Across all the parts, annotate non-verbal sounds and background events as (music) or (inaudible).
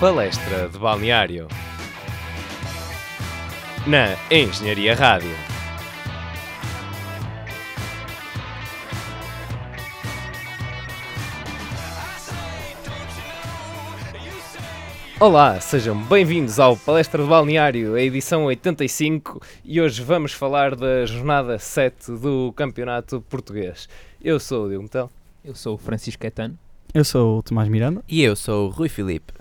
Palestra de Balneário na Engenharia Rádio. Olá, sejam bem-vindos ao Palestra de Balneário, a edição 85, e hoje vamos falar da jornada 7 do Campeonato Português. Eu sou o Diogo Metal. Eu sou o Francisco Caetano. Eu sou o Tomás Miranda. E eu sou o Rui Filipe.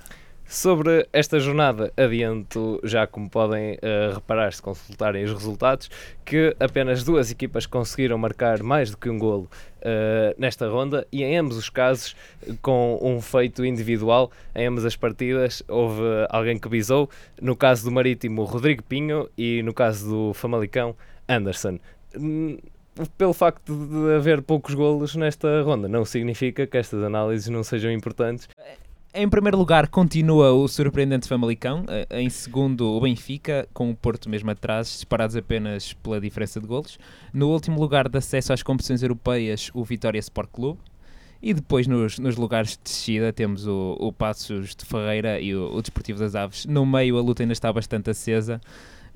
Sobre esta jornada, adianto, já como podem uh, reparar se consultarem os resultados, que apenas duas equipas conseguiram marcar mais do que um golo uh, nesta ronda e em ambos os casos com um feito individual. Em ambas as partidas houve alguém que bisou, no caso do Marítimo, Rodrigo Pinho e no caso do Famalicão, Anderson. Hum, pelo facto de haver poucos golos nesta ronda, não significa que estas análises não sejam importantes em primeiro lugar, continua o surpreendente Famalicão. Eh, em segundo, o Benfica, com o Porto mesmo atrás, separados apenas pela diferença de golos. No último lugar de acesso às competições europeias, o Vitória Sport Clube. E depois, nos, nos lugares de descida, temos o, o Passos de Ferreira e o, o Desportivo das Aves. No meio, a luta ainda está bastante acesa.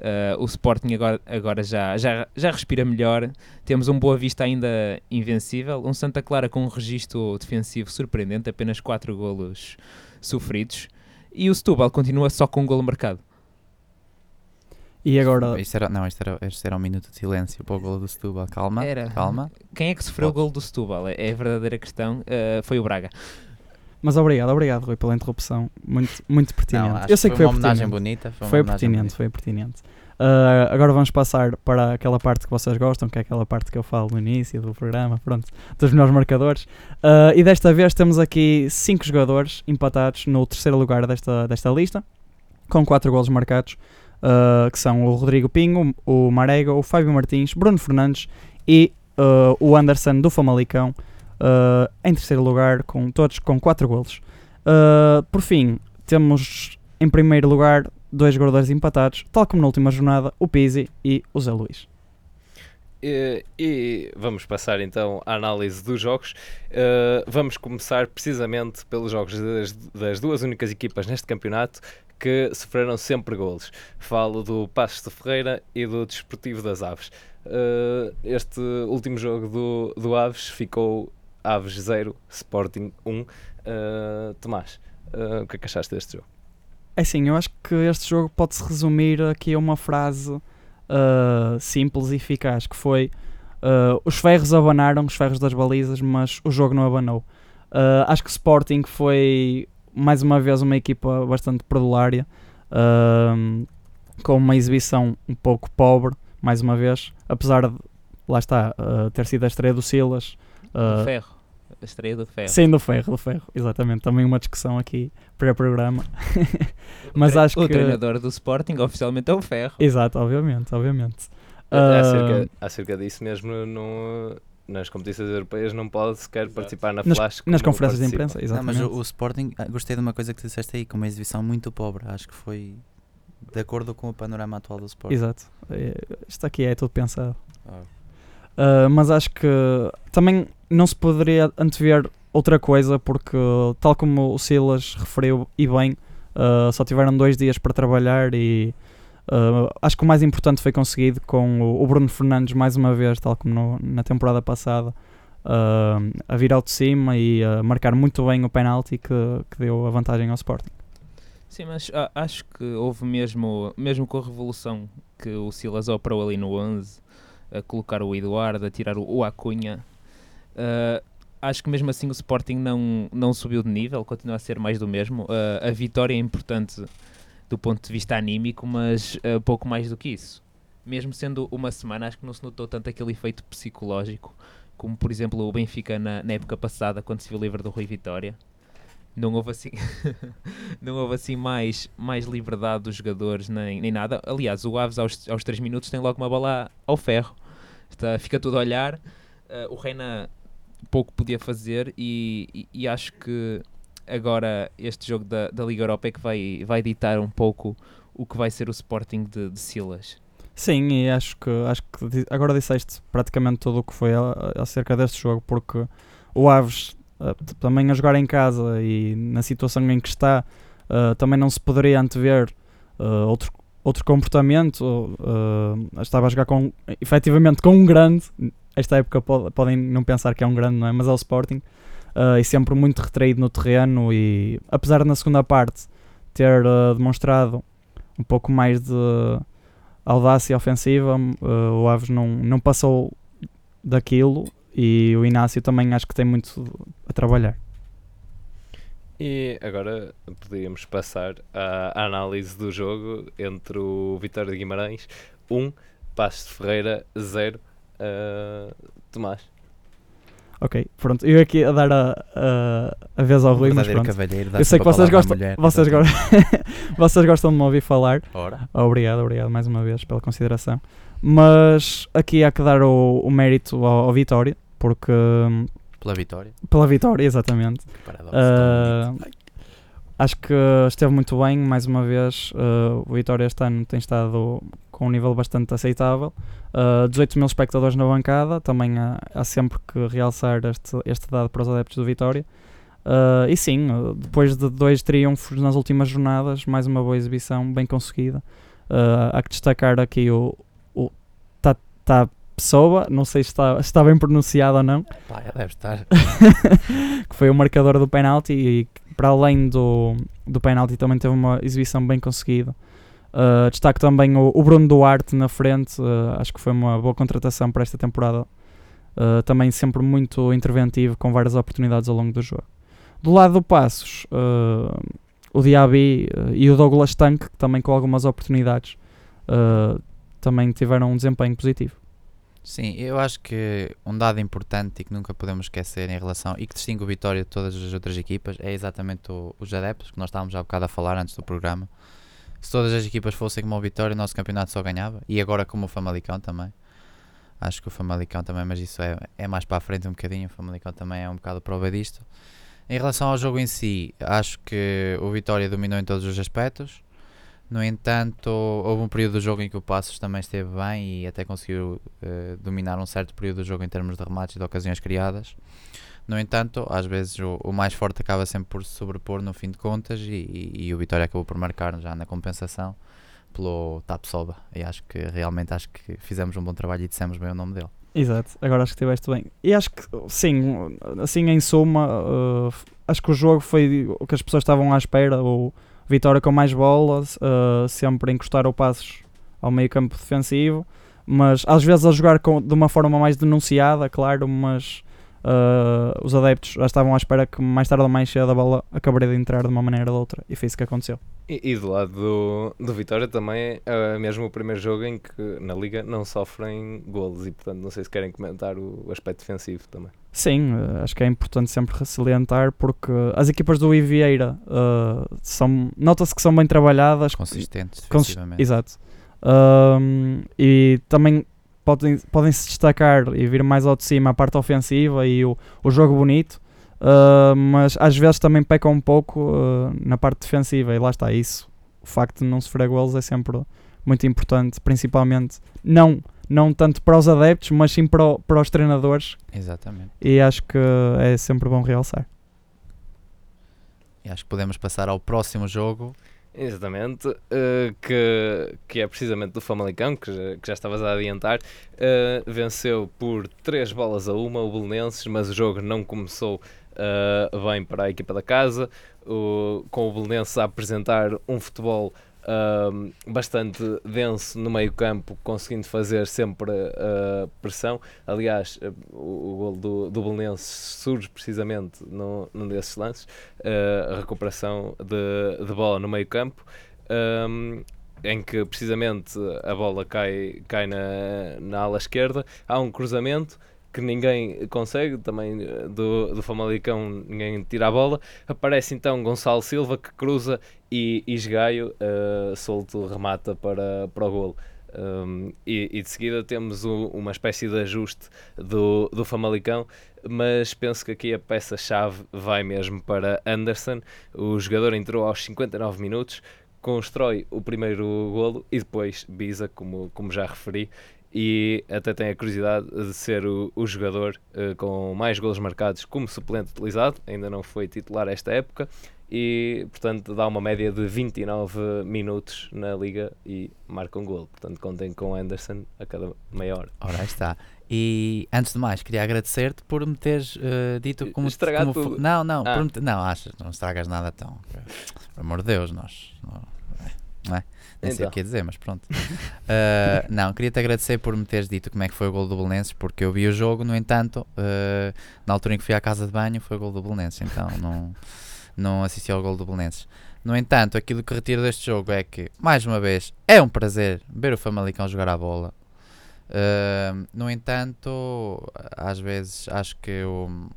Uh, o Sporting agora, agora já, já, já respira melhor. Temos um Boa Vista ainda invencível. Um Santa Clara com um registro defensivo surpreendente, apenas 4 golos sofridos. E o Setúbal continua só com um golo marcado. E agora. Isto era, não, isto era, isto era um minuto de silêncio para o golo do Setúbal. Calma, era. calma. Quem é que sofreu Pode. o golo do Setúbal? É, é a verdadeira questão. Uh, foi o Braga. Mas obrigado, obrigado, Rui, pela interrupção. Muito, muito pertinente. Não, eu sei que foi, uma homenagem bonita. Foi, foi pertinente, bonita. foi pertinente. Uh, agora vamos passar para aquela parte que vocês gostam, que é aquela parte que eu falo no início do programa, pronto, dos melhores marcadores. Uh, e desta vez temos aqui cinco jogadores empatados no terceiro lugar desta, desta lista, com quatro golos marcados, uh, que são o Rodrigo Pinho, o Marega, o Fábio Martins, Bruno Fernandes e o Anderson do Famalicão, uh, em terceiro lugar, com todos com 4 golos. Uh, por fim, temos em primeiro lugar dois jogadores empatados, tal como na última jornada, o Pizzi e o Zé Luís. E, e, vamos passar então à análise dos jogos. Uh, vamos começar precisamente pelos jogos das, das, duas únicas equipas neste campeonato que sofreram sempre golos. Falo do Passos de Ferreira e do Desportivo das Aves. Uh, este último jogo do, do Aves ficou Aves 0, Sporting 1. Uh, Tomás, uh, o que é que achaste deste jogo? É sim, eu acho que este jogo pode-se resumir aqui a uma frase uh, simples e eficaz, que foi os ferros abanaram, os ferros das balizas, mas o jogo não abanou. Acho que o Sporting foi mais uma vez uma equipa bastante perdulária, com uma exibição um pouco pobre, mais uma vez, apesar de, lá está, ter sido a estreia do Silas, Uh, ferro. A estreia do ferro. Sim, do ferro, do ferro, exatamente. Também uma discussão aqui pré-programa. (laughs) Mas acho o que. O treinador do Sporting oficialmente é o ferro. Exato, obviamente, obviamente. Uh, acerca, acerca disso mesmo, no, nas competições europeias não pode sequer Exato. participar na flash. Nas, conferências participa. de imprensa, exatamente. Não, mas o, o, Sporting, ah, gostei de uma coisa que tu disseste aí, com uma exibição muito pobre. Acho que foi de acordo com o panorama atual do Sporting. Exato. É, isto aqui é tudo pensado. Ah. Uh, mas acho que também não se poderia antever outra coisa, porque, tal como o Silas referiu e bem, uh, só tiveram dois dias para trabalhar e uh, acho que o mais importante foi conseguido com o, o Bruno Fernandes, mais uma vez, tal como no, na temporada passada, a vir ao de cima e a marcar muito bem o penalti que, que deu a vantagem ao Sporting. Sim, mas acho que houve mesmo, mesmo com a revolução que o Silas operou ali no 11, a colocar o Eduardo, a tirar o, o Acunha, Uh, acho que mesmo assim o Sporting não, não subiu de nível, continua a ser mais do mesmo. Uh, a vitória é importante do ponto de vista anímico, mas uh, pouco mais do que isso. Mesmo sendo uma semana, acho que não se notou tanto aquele efeito psicológico, como por exemplo o Benfica na, na época passada, quando se viu livre do Rui Vitória. Não houve assim, (laughs) não houve assim mais, mais liberdade dos jogadores, nem, nem nada. Aliás, o Aves aos, aos 3 minutos tem logo uma bola ao ferro. Está, fica tudo a olhar. Uh, o Reina pouco podia fazer e, e, e, acho que agora este jogo da, da Liga Europa é que vai, vai ditar um pouco o que vai ser o Sporting de, de Silas. Sim, e acho que, acho que agora disseste praticamente tudo o que foi acerca deste jogo, porque o Aves uh, também a jogar em casa e na situação em que está, Uh, também não se poderia antever outro, outro comportamento. Uh, estava a jogar com, efetivamente com um grande. Esta época pode, podem não pensar que é um grande, não é? Mas é o Sporting. e sempre muito retraído no terreno. E apesar de na segunda parte ter demonstrado um pouco mais de audácia ofensiva, o Aves não, não passou daquilo. E o Inácio também acho que tem muito a trabalhar. E agora podíamos passar à análise do jogo entre o Vitória de Guimarães 1, um, Passos de Ferreira 0, uh, Tomás. Ok, pronto. Eu aqui a dar a, a, a vez ao Rui, mas pronto. Eu sei que vocês gostam, mulher, vocês, go (laughs) vocês gostam de me ouvir falar. Ora. obrigado, obrigado mais uma vez pela consideração. Mas aqui há que dar o, o mérito ao, ao Vitória, porque hum, pela vitória. Pela vitória, exatamente. Uh, acho que esteve muito bem, mais uma vez. Uh, o Vitória este ano tem estado com um nível bastante aceitável. Uh, 18 mil espectadores na bancada, também há, há, sempre que realçar este, este dado para os adeptos do Vitória. Uh, e sim, depois de dois triunfos nas últimas jornadas, mais uma boa exibição, bem conseguida. Uh, há que destacar aqui o, o tá, tá Pessoa, não sei se está, se está bem pronunciado ou não. Pá, deve estar. (laughs) que foi o marcador do penalti e para além do, do penalti também teve uma exibição bem conseguida. Uh, destaco também o, o, Bruno Duarte na frente, uh, acho que foi uma boa contratação para esta temporada. Uh, também sempre muito interventivo, com várias oportunidades ao longo do jogo. Do lado do Passos, o Diaby e o Douglas Tank, também com algumas oportunidades, também tiveram um desempenho positivo. Sim, eu acho que um dado importante e que nunca podemos esquecer em relação e que distingue o Vitória de todas as outras equipas é exatamente o, os adeptos, que nós estávamos há bocado a falar antes do programa. Se todas as equipas fossem como o Vitória, o nosso campeonato só ganhava. E agora como o Famalicão também. Acho que o Famalicão também, mas isso é, é mais para a frente um bocadinho. O Famalicão também é um bocado prova disto. Em relação ao jogo em si, acho que o Vitória dominou em todos os aspectos. No entanto, houve um período do jogo em que o Passos também esteve bem e até conseguiu uh, dominar um certo período do jogo em termos de remates e de ocasiões criadas. No entanto, às vezes o, o mais forte acaba sempre por se sobrepor no fim de contas e, e, e o Vitória acabou por marcar já na compensação pelo Tapsoba. E acho que realmente acho que fizemos um bom trabalho e dissemos bem o nome dele. Exato, agora acho que estiveste bem. E acho que, sim, assim em suma, uh, acho que o jogo foi o que as pessoas estavam à espera. Ou Vitória com mais bolas, uh, sempre encostar o passos ao meio campo defensivo, mas às vezes a jogar com, de uma forma mais denunciada, claro, mas uh, os adeptos já estavam à espera que mais tarde ou mais cedo a bola acabaria de entrar de uma maneira ou de outra, e foi isso que aconteceu. E, e do lado do, do Vitória também é mesmo o primeiro jogo em que na Liga não sofrem golos, e portanto não sei se querem comentar o, o aspecto defensivo também. Sim, uh, acho que é importante sempre salientar porque as equipas do Ivieira uh, são, nota-se que são bem trabalhadas, consistentes, cons exato. Um, e também podem, podem se destacar e vir mais ao de cima a parte ofensiva e o, o jogo bonito, uh, mas às vezes também peca um pouco na parte defensiva e lá está isso. O facto de não sofrer golos é sempre muito importante, principalmente não não tanto para os adeptos, mas sim para, o, para os treinadores. Exatamente. E acho que é sempre bom realçar. E acho que podemos passar ao próximo jogo. Exatamente, uh, que, que é precisamente do Famalicão, que já, que já estavas a adiantar. Uh, venceu por 3 bolas a uma o Belenenses, mas o jogo não começou uh, bem para a equipa da casa, com o Belenenses a apresentar um futebol Uh, bastante denso no meio campo, conseguindo fazer sempre uh, pressão. Aliás, uh, o, o gol do, do Belenense surge precisamente no, num desses lances, ah, a recuperação de, de bola no meio campo. Um, em que precisamente a bola cai, cai na, na ala esquerda, há um cruzamento que ninguém consegue, também eh, do, do Famalicão ninguém tira a bola. Aparece então Gonçalo Silva que cruza e Isgaio uh, solto remata para, para o golo. Um, e, e, de seguida temos o, uma espécie de ajuste do, do Famalicão, mas penso que aqui a peça-chave vai mesmo para Anderson. O jogador entrou aos 59 minutos, constrói o primeiro golo e depois Biza, como, como já referi, e até tem a curiosidade de ser o, o jogador uh, com mais golos marcados como suplente utilizado, ainda não foi titular esta época e portanto dá uma média de 29 minutos na liga e marca um gol. Portanto, contem com Anderson a cada meia hora. Ora, aí está. E antes de mais, queria agradecer-te por me teres uh, dito como. Estragar como tudo. Não, não, Ah. me não, achas, não estragas nada tão. Por amor de Deus, nós. Não, não é? Nem sei o Então. que ia dizer, mas pronto. Uh, (laughs) não, queria-te agradecer por me teres dito como é que foi o gol do Belenenses, porque eu vi o jogo, no entanto, uh, na altura em que fui à casa de banho, foi o gol do Belenenses, então não, não assisti ao gol do Belenenses. No entanto, aquilo que retiro deste jogo é que, mais uma vez, é um prazer ver o Famalicão jogar a bola. Uh, no entanto, às vezes acho que o,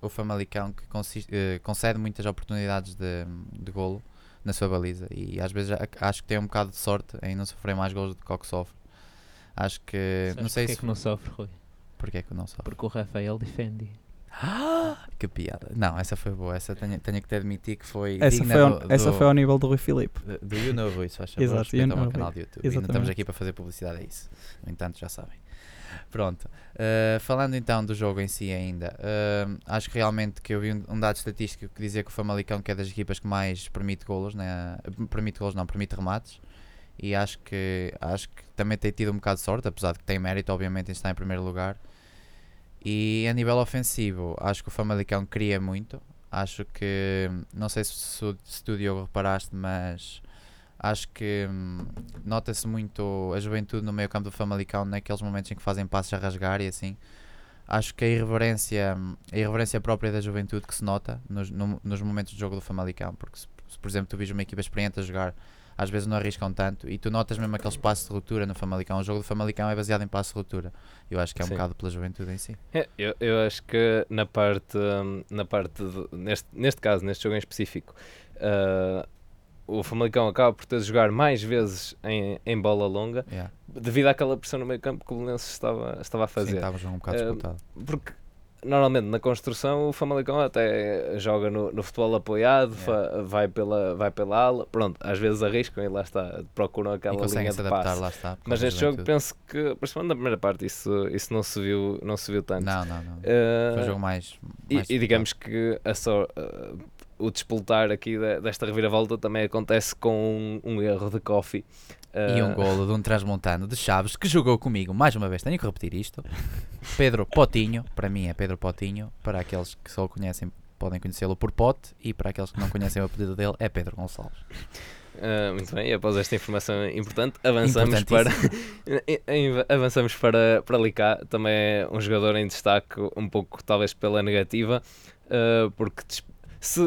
o Famalicão que consiste- eh, concede muitas oportunidades de, de golo na sua baliza e às vezes acho que tem um bocado de sorte em não sofrer mais golos do que o que sofre. Acho que Sabes não sei porque é se que não sofre, Rui? porque é que não sofre. Porque o Rafael defende. Que piada. Não, essa foi boa. Essa tenho, tenho que te admitir que foi Essa digna foi, ao, do, essa do- foi ao nível do Rui Filipe. do- do You Know Rui, se faz favor, Exato, You o meu Know canal de YouTube. E não estamos aqui para fazer publicidade a isso. No entanto, já sabem. Pronto. Uh, falando então do jogo em si ainda, uh, acho que realmente que eu vi um, um dado estatístico que dizia que o Famalicão que é das equipas que mais permite golos, né? permite golos não, permite remates e acho que, acho que também tem tido um bocado de sorte, apesar de que tem mérito obviamente em estar em primeiro lugar e a nível ofensivo acho que o Famalicão cria muito, acho que, não sei se, se, se tu Diogo reparaste, mas acho que hum, nota-se muito a juventude no meio campo do Famalicão naqueles momentos em que fazem passos a rasgar e assim. Acho que a irreverência, hum, a irreverência própria da juventude que se nota nos, no- nos momentos de jogo do Famalicão, porque se, se, por exemplo tu vis uma equipa experiente a jogar, às vezes não arriscam tanto e tu notas mesmo aqueles passos de ruptura no Famalicão. O jogo do Famalicão é baseado em passos de ruptura. Eu acho que é um Sim. bocado pela juventude em si. É, eu, eu acho que na parte, hum, na parte de- neste, neste caso, neste jogo em específico, ah, o Famalicão acaba por ter de jogar mais vezes em, em bola longa Yeah. devido àquela pressão no meio campo que o Belenenses estava, estava a Sim, fazer. estava um bocado Eh, disputado. Porque normalmente na construção o Famalicão até joga no, no futebol apoiado, fa- vai, pela, vai pela ala, pronto, às vezes arriscam e lá está, procuram E aquela conseguem linha de adaptar, passe. lá está. Mas neste jogo juventude. penso que, principalmente na primeira parte, isso, isso não, se viu, não se viu tanto. Não, não, não. Eh, Foi um jogo mais. e, mais e digamos que a só, eh, o despoltar aqui de- desta reviravolta também acontece com um, um erro de Coffee. E um Eh, golo de um transmontano de Chaves que jogou comigo, mais uma vez, tenho que repetir isto. Pedro Potinho, para mim é Pedro Potinho, para aqueles que só o conhecem podem conhecê-lo por Pote e para aqueles que não conhecem o apelido dele é Pedro Gonçalves. Ah, muito bem, e após esta informação importante, avançamos para, (laughs) avançamos para, para Licá, também é um jogador em destaque, um pouco talvez pela negativa, ah, porque se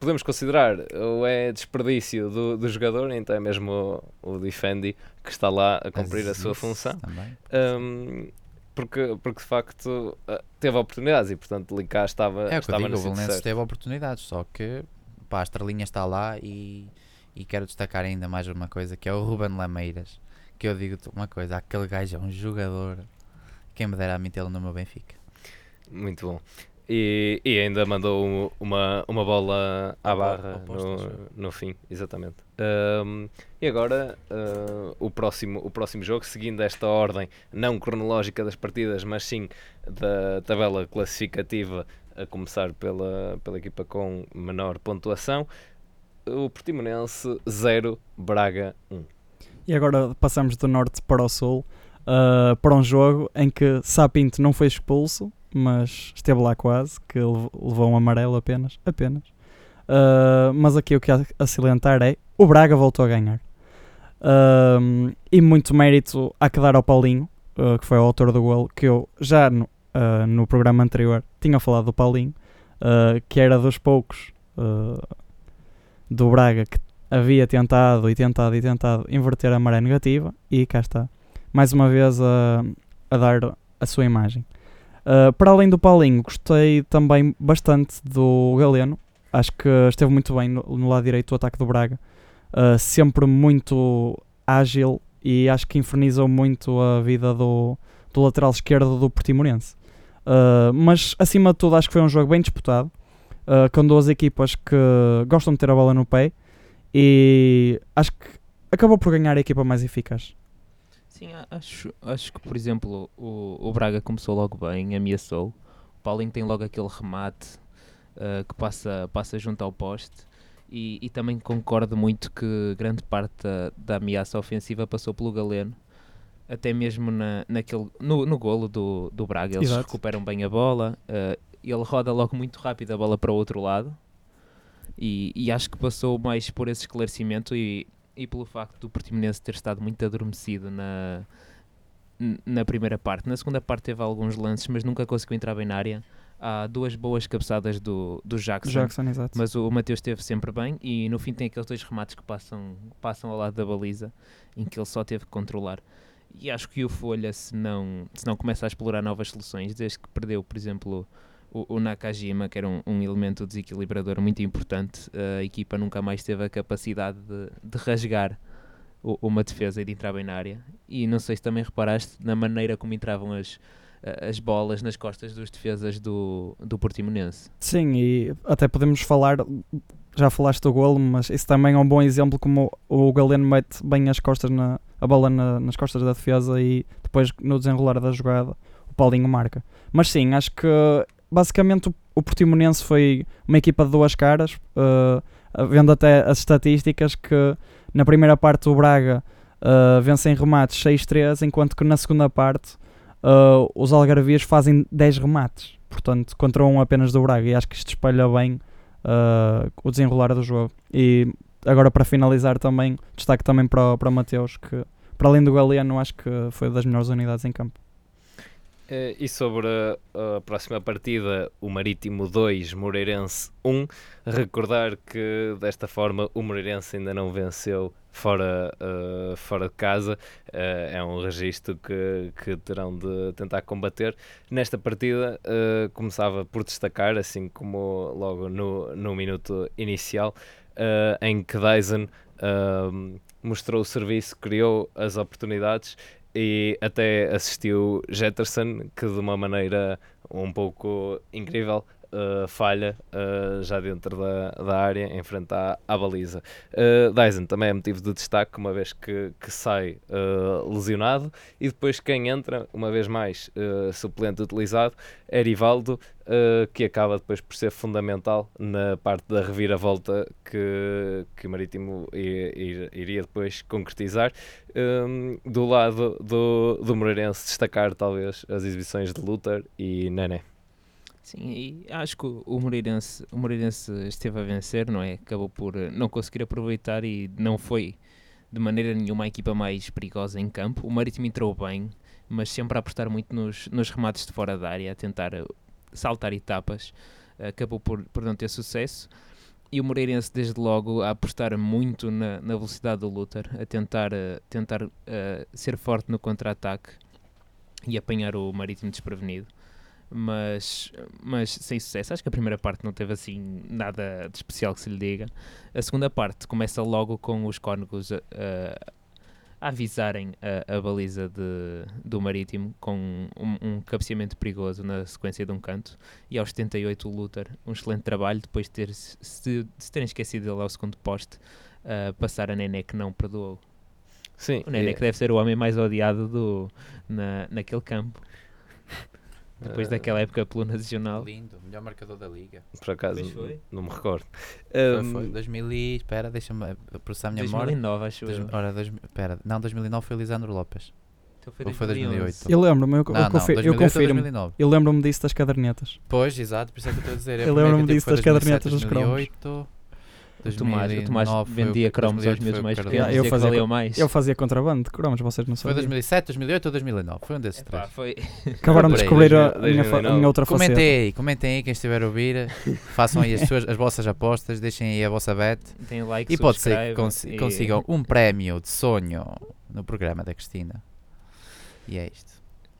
podemos considerar ou é desperdício do, do jogador, então é mesmo o, o Defendi que está lá a cumprir a sua função. Também. Um, porque, porque de facto uh, teve oportunidades e portanto Licá estava, É estava digo, no o Belenenses teve oportunidades, só que pá, a estrelinha está lá e, e quero destacar ainda mais uma coisa que é o Ruben Lameiras. Que eu digo-te uma coisa, aquele gajo é um jogador. Quem me dera a mim tê-lo no meu Benfica. Muito bom. E, e ainda mandou uma, uma bola à barra no, no fim, exatamente. Um, e agora uh, o, próximo, o próximo jogo, seguindo esta ordem não cronológica das partidas, mas sim da tabela classificativa, a começar pela, pela equipa com menor pontuação, o Portimonense 0, Braga 1. E agora passamos do norte para o sul, ah, para um jogo em que Sapinto não foi expulso, mas esteve lá quase, que lev- levou um amarelo apenas. apenas. Ah, mas aqui o que a salientar é o Braga voltou a ganhar. Ah, e muito mérito há que dar ao Paulinho, ah, que foi o autor do gol, que eu já no, no programa anterior tinha falado do Paulinho, que era dos poucos do Braga que havia tentado e tentado e tentado inverter a maré negativa e cá está, mais uma vez a dar a sua imagem. Uh, para além do Paulinho, gostei também bastante do Galeno, acho que esteve muito bem no, no lado direito do ataque do Braga, Uh, sempre muito ágil e acho que infernizou muito a vida do, do lateral esquerdo do Portimonense. Uh, mas acima de tudo, acho que foi um jogo bem disputado, uh, com duas equipas que gostam de ter a bola no pé e acho que acabou por ganhar a equipa mais eficaz. Sim, acho, acho que, por exemplo, o, o Braga começou logo bem, ameaçou. O Paulinho tem logo aquele remate ah, que passa, passa junto ao poste. E, e também concordo muito que grande parte da, da ameaça ofensiva passou pelo Galeno. Até mesmo na, naquele, no, no golo do, do Braga, eles Exato. recuperam bem a bola. ah, ele roda logo muito rápido a bola para o outro lado. E, e acho que passou mais por esse esclarecimento e, e pelo facto do Portimonense ter estado muito adormecido na, na primeira parte. Na segunda parte teve alguns lances, mas nunca conseguiu entrar bem na área. Há duas boas cabeçadas do, do Jackson, Jackson, mas o, o Mateus esteve sempre bem e no fim tem aqueles dois remates que passam, passam ao lado da baliza, em que ele só teve que controlar. E acho que o Folha, se não, se não começa a explorar novas soluções, desde que perdeu, por exemplo, o, o Nakajima, que era um, um elemento desequilibrador muito importante, a equipa nunca mais teve a capacidade de, de rasgar o- uma defesa e de entrar bem na área. E não sei se também reparaste na maneira como entravam as, a- as bolas nas costas dos defesas do, do Portimonense. Sim, e até podemos falar, já falaste do golo, mas isso também é um bom exemplo como o Galeno mete bem as costas na, a bola na- nas costas da defesa e depois no desenrolar da jogada o Paulinho marca. Mas sim, acho que basicamente o, Portimonense foi uma equipa de duas caras, eh, vendo até as estatísticas que na primeira parte o Braga eh, vence em remates 6-3, enquanto que na segunda parte eh, os Algarvias fazem 10 remates, portanto contra um apenas do Braga e acho que isto espelha bem o desenrolar do jogo. E agora para finalizar também, destaque também para, para Mateus, que para além do Galeano acho que foi das melhores unidades em campo. Eh, E sobre a, a próxima partida, o Marítimo 2, Moreirense 1, recordar que desta forma o Moreirense ainda não venceu fora, eh, fora de casa, Eh, é um registro que, que terão de tentar combater. Nesta partida, eh, começava por destacar, assim como logo no, no minuto inicial, eh, em que Dyson eh, mostrou o serviço, criou as oportunidades e até assistiu Jetterson, que de uma maneira um pouco incrível uh, falha uh, já dentro da, da área, em frente à, à baliza. Uh, Dyson também é motivo de destaque, uma vez que, que sai lesionado, e depois quem entra, uma vez mais suplente utilizado, é Rivaldo, que acaba depois por ser fundamental na parte da reviravolta que, que o Marítimo i- ir- iria depois concretizar. Um, do lado do, do Moreirense, destacar talvez as exibições de Luther e Nené. Sim, e acho que o Moreirense, o Moreirense esteve a vencer, não é? Acabou por eh, não conseguir aproveitar e não foi de maneira nenhuma a equipa mais perigosa em campo. O Marítimo entrou bem, mas sempre a apostar muito nos, nos remates de fora da área, a tentar eh, saltar etapas. Acabou por, por não ter sucesso. E o Moreirense, desde logo, a apostar muito na, na velocidade do Luther, a tentar, eh, tentar eh, ser forte no contra-ataque e apanhar o Marítimo desprevenido mas, mas sem sucesso. Acho que a primeira parte não teve assim nada de especial que se lhe diga. A segunda parte começa logo com os cónegos a, a- avisarem a, a baliza de, do Marítimo com um, um cabeceamento perigoso na sequência de um canto. E aos 78 o Luther, um excelente trabalho, depois de ter, se, se terem esquecido dele ao segundo poste, a passar a Nené que não perdoou. Sim, O Nené e- que deve ser o homem mais odiado do, na, naquele campo. Depois Eh, daquela época pelo Nacional. Lindo, melhor marcador da liga. por acaso não me recordo. Foi, Um, foi 2000 e... Espera, deixa-me processar a minha memória. 2009, acho Dois- eu. Ora, dois, espera, não, 2009 foi Lisandro Lopes. Então foi Ou foi 2011. 2008? Eu lembro-me, eu, eu não, não, confi- 2008 eu confirmo. 2009. Eu lembro-me disso das cadernetas. Pois, exato, por isso é que eu estou a dizer. Eu lembro-me disso das cadernetas dos cromos. 2008, O Tomás, o Tomás 2009 foi o- vendia cromos aos 2008 miúdos foi o mais pequenos. Eu fazia co- mais. Eu fazia contrabando de cromos, vocês não Foi sabiam. 2007, 2008 ou 2009? Foi um desses Epá, três. foi... (laughs) Acabaram de descobrir a, a 2009. minha, a minha outra faceta. Comentem aí, comentem aí quem estiver a ouvir, (laughs) façam aí as, suas, as vossas apostas, deixem aí a vossa bet Tem like, e pode ser que consi- e- consigam um prémio de sonho no programa da Cristina. E é isto.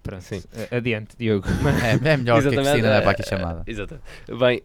Pronto, Sim. adiante, Diogo. (laughs) É, é melhor que a Cristina não é para aqui chamada. Exatamente. Bem,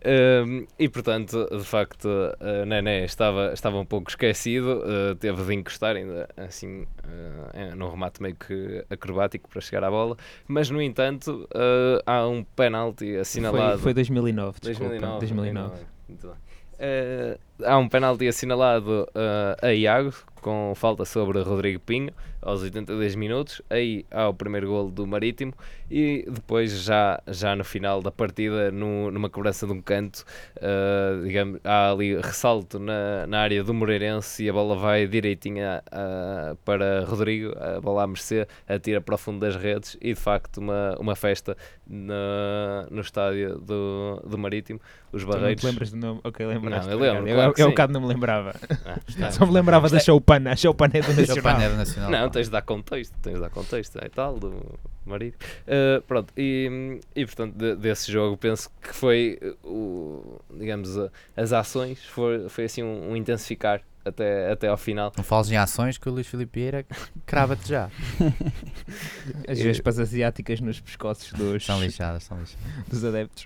um, e portanto, de facto, a Nené estava, estava um pouco esquecido, uh, teve de encostar ainda assim uh, é, num remate meio que acrobático para chegar à bola, mas no entanto uh, há um penalti assinalado. Foi, foi 2009, desculpa. 2009. 2009. Muito bem. Eh, há um penalti assinalado uh, a Iago, com falta sobre Rodrigo Pinho, aos 82 minutos. Aí há o primeiro golo do Marítimo e depois, já, já no final da partida, no, numa cobrança de um canto, uh, digamos, há ali ressalto na, na área do Moreirense e a bola vai direitinha uh, para Rodrigo, a bola a mercê, atira para o fundo das redes e de facto uma, uma festa na, no estádio do, do Marítimo. Os Barreiros. Tu não te lembras do nome? Ok, lembraste. Não, eu lembro, Eu, claro eu, que eu um bocado não me lembrava. Ah, (laughs) Só me lembrava da Choupana. A Choupana é do Nacional. Não. Tens de dar contexto, tens de dar contexto e tal, do marido. Uh, pronto, e, e portanto, de- desse jogo penso que foi o, digamos, as ações, foi, foi assim um, um intensificar até, até ao final. Não fales em ações que o Luís Filipe Vieira (laughs) crava-te já. (laughs) As vespas asiáticas nos pescoços dos, São lixadas, são lixadas. dos adeptos.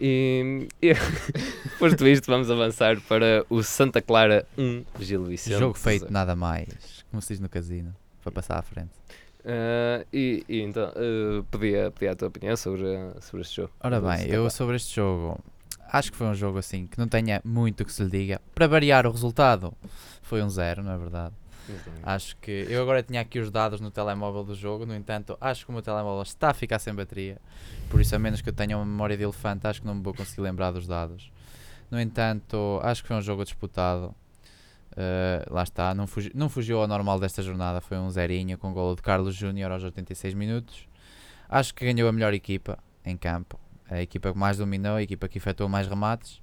E, e (laughs) posto isto, vamos avançar para o Santa Clara 1, Gil Vicente. Jogo feito nada mais, como se diz no casino, para passar à frente. Uh, e, e então, uh, pedia, pedia a tua opinião sobre, sobre este jogo. Ora bem, eu sobre este jogo, acho que foi um jogo assim que não tenha muito que se lhe diga. Para variar o resultado, foi um zero, não é verdade? Acho que eu agora tinha aqui os dados no telemóvel do jogo, no entanto, acho que o meu telemóvel está a ficar sem bateria, por isso, a menos que eu tenha uma memória de elefante, acho que não me vou conseguir lembrar dos dados. No entanto, acho que foi um jogo disputado. Uh, lá está, não, fugi- não fugiu ao normal desta jornada, foi um zerinho com golo de Carlos Júnior aos 86 minutos. Acho que ganhou a melhor equipa em campo, a equipa que mais dominou, a equipa que efetuou mais remates.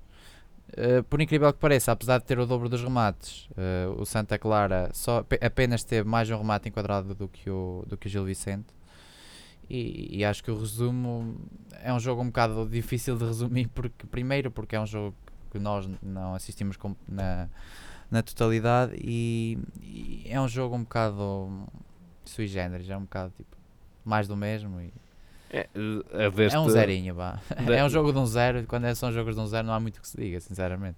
Uh, por incrível que pareça, apesar de ter o dobro dos remates, uh, o Santa Clara só, ape- apenas teve mais um remate enquadrado do que o, do que o Gil Vicente. E, e acho que o resumo é um jogo um bocado difícil de resumir, porque, primeiro porque é um jogo que nós não assistimos com- na, na totalidade e, e é um jogo um bocado sui generis, é um bocado tipo mais do mesmo. E É, deste- é um zerinho, (laughs) É um jogo de um zero quando é- são jogos de um zero não há muito que se diga, sinceramente.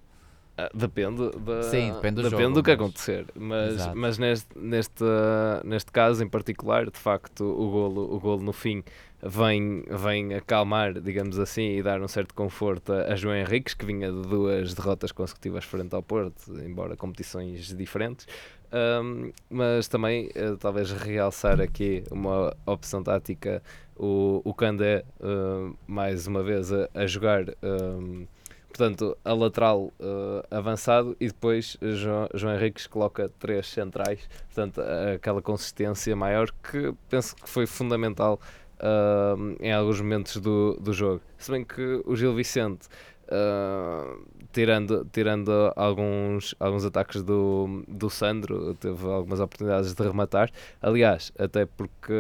Ah, Depende, da, Sim, depende do depende jogo, do que mas- acontecer, mas, Exato. mas neste, neste, ah, neste caso em particular, de facto, o golo, o golo no fim vem, vem acalmar, digamos assim, e dar um certo conforto a, a João Henriques, que vinha de duas derrotas consecutivas frente ao Porto, embora competições diferentes. Ahm, mas também, eh, talvez, realçar aqui uma opção tática, o, o Candé, ah, mais uma vez, a, a jogar. ahm, portanto, a lateral eh, avançado e depois João, João Henriques coloca três centrais, portanto, aquela consistência maior que penso que foi fundamental ah, em alguns momentos do, do jogo. Se bem que o Gil Vicente, tirando, tirando alguns, alguns ataques do, do Sandro, teve algumas oportunidades de rematar, aliás, até porque.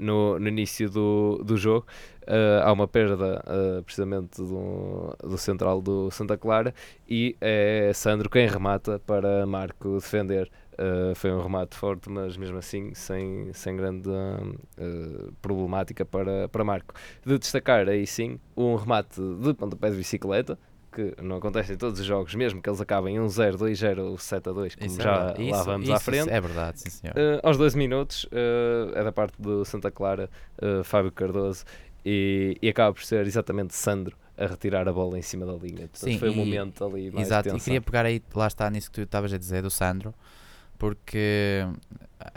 No, no início do, do jogo, ah, há uma perda ah, precisamente do, do central do Santa Clara e é Sandro quem remata para Marco defender. Ah, foi um remate forte, mas mesmo assim sem, sem grande ah, problemática para, para Marco. De destacar aí sim um remate de pontapé de bicicleta. Que não acontece em todos os jogos, mesmo que eles acabem 1-0, 2-0 ou 7-2, como Isso é já verdade. lá vamos isso à frente. É verdade, sim senhor. Uh, aos 12 minutos uh, é da parte do Santa Clara, uh, Fábio Cardoso, e, e acaba por ser exatamente Sandro a retirar a bola em cima da linha. Portanto, Sim, foi um e- momento ali mais Exato, de e tensão. queria pegar aí, lá está nisso que tu estavas a dizer, do Sandro, porque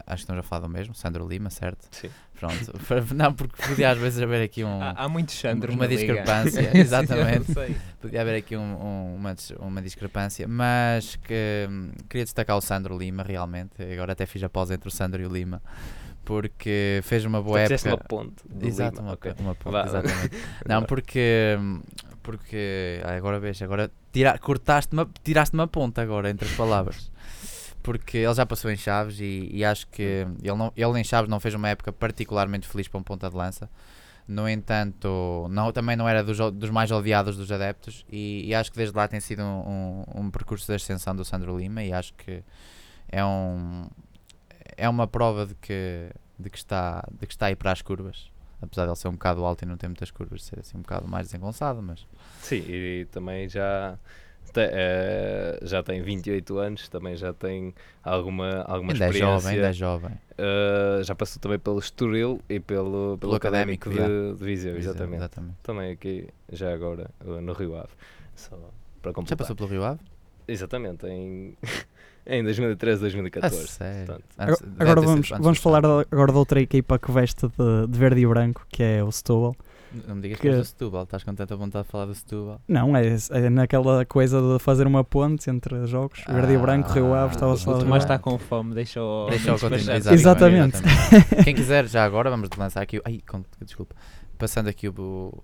acho que estamos a falar do mesmo, Sandro Lima, certo? Sim. Pronto, (laughs) não, porque podia às vezes haver aqui um. Há, há muitos Sandros uma discrepância, (laughs) (laughs) Sim, exatamente. sei. Podia haver aqui um- um- uma, uma discrepância, mas que hum, queria destacar o Sandro Lima realmente. Agora até fiz a pausa entre o Sandro e o Lima, porque fez uma boa época. uma ponte. Exato, Lima, uma, ok. uma ponte, Vá. exatamente. Não, porque. Porque. ah, Agora vejo, agora tira, cortaste uma, tiraste uma ponta agora entre as palavras. Porque ele já passou em Chaves e, e acho que ele, não, ele em Chaves não fez uma época particularmente feliz para um ponta de lança. No entanto, não, também não era dos, dos mais odiados dos adeptos e, e acho que desde lá tem sido um, um, um percurso de ascensão do Sandro Lima e acho que é um é uma prova de que, de que, está, de que está aí para as curvas apesar de ele ser um bocado alto e não ter muitas curvas, ser assim um bocado mais desengonçado, mas Sim, e também já, te- eh, já tem 28 anos, também já tem alguma, alguma ainda é experiência. jovem, ainda é jovem. Uh, já passou também pelo Estoril e pelo, pelo, Pelo Académico, Académico, de, de Viseu, Viseu, exatamente. Também aqui, já agora, uh, no Rio Ave. Só para Já completar. passou pelo Rio Ave? Exatamente, em, (laughs) em 2013, A 2014. sério? portanto. Agora, vamos, vamos falar agora de outra equipa que veste de, de verde e branco, que é o Setúbal. Não me digas que- que és do Setúbal, estás com tanta vontade de falar do Setúbal. Não, é, é naquela coisa de fazer uma ponte entre jogos. Verde e branco, Rio Ave, estava Ah, só O Tomás jogar. está com fome, deixa o. Deixa eu despachar. continuar. Exatamente. exatamente. Quem quiser, já agora, vamos lançar aqui. Ai, desculpa. Passando aqui o-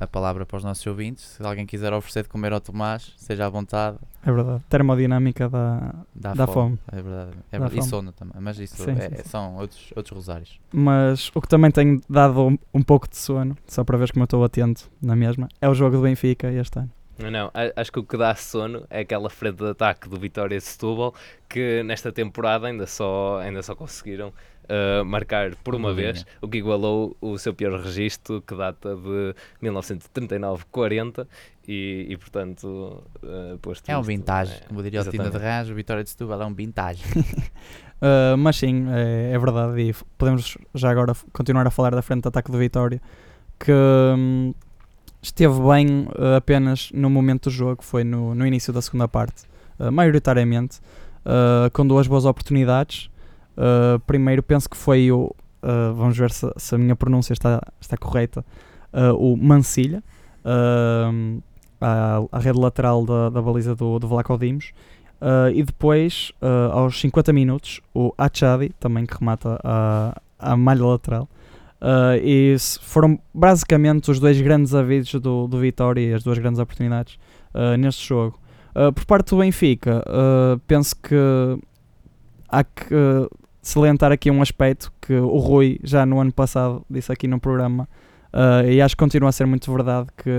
a palavra para os nossos ouvintes. Se alguém quiser oferecer de comer ao Tomás, seja à vontade. É verdade. Termodinâmica da, Dá, Dá fome. fome. É verdade. É verdade. E sono também. Mas isso Sim, é- sim, sim. são outros, outros rosários. Mas o que também tem dado um, um pouco de sono, só para ver como eu estou atento na mesma, é o jogo do Benfica este ano. Não, acho que o que dá sono é aquela frente de ataque do Vitória Setúbal que nesta temporada ainda só, ainda só conseguiram uh, marcar por uma Bolinha. vez, o que igualou o seu pior registro que data de 1939-40 e, e portanto uh, posto É um isto, vintage. é, Como diria o Tina de exatamente. Rãs, o Vitória de Setúbal é um vintage. Uh, (laughs) mas sim, é, é verdade. E podemos já agora continuar a falar da frente de ataque do Vitória, que hum, esteve bem uh, apenas no momento do jogo, foi no, no início da segunda parte, uh, maioritariamente, uh, com duas boas oportunidades. Uh, primeiro, penso que foi o. uh, vamos ver se, se a minha pronúncia está, está correta. uh, o Mancilha, à, à rede lateral da, da baliza do, do Vlaco Dimos. E depois, aos 50 minutos, o Achadi, também que remata a, a malha lateral. E foram basicamente os dois grandes avisos do, do Vitória e as duas grandes oportunidades neste jogo. Por parte do Benfica, penso que há que uh, salientar aqui um aspecto que o Rui já no ano passado disse aqui no programa, uh, e acho que continua a ser muito verdade que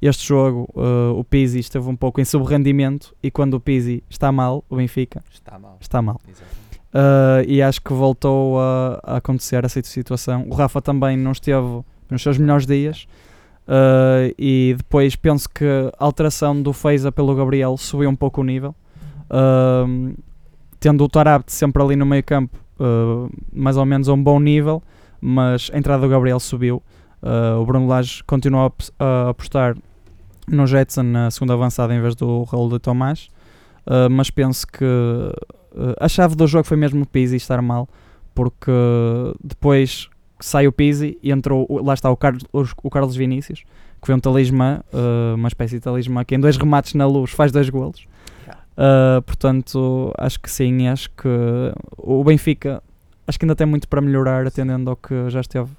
este jogo uh, o Pizzi esteve um pouco em subrendimento e quando o Pizzi está mal, o Benfica Está mal. está mal. Uh, e acho que voltou a, a acontecer essa situação. O Rafa também não esteve nos seus melhores dias. uh, e depois penso que a alteração do Feiza pelo Gabriel subiu um pouco o nível. Uh, tendo o Tarabt sempre ali no meio campo, uh, mais ou menos a um bom nível, mas a entrada do Gabriel subiu. Uh, o Bruno Lage continuou a ap- a apostar no Jetson na segunda avançada em vez do Raul de Tomás. Uh, mas penso que a chave do jogo foi mesmo o Pizzi estar mal, porque depois sai o Pizzi e entrou, lá está o Carlos, o, Carlos Vinícius, que foi um talismã, uma espécie de talismã, que em dois remates na luz faz dois golos. Uh, portanto, acho que sim, acho que o Benfica acho que ainda tem muito para melhorar, atendendo ao que já esteve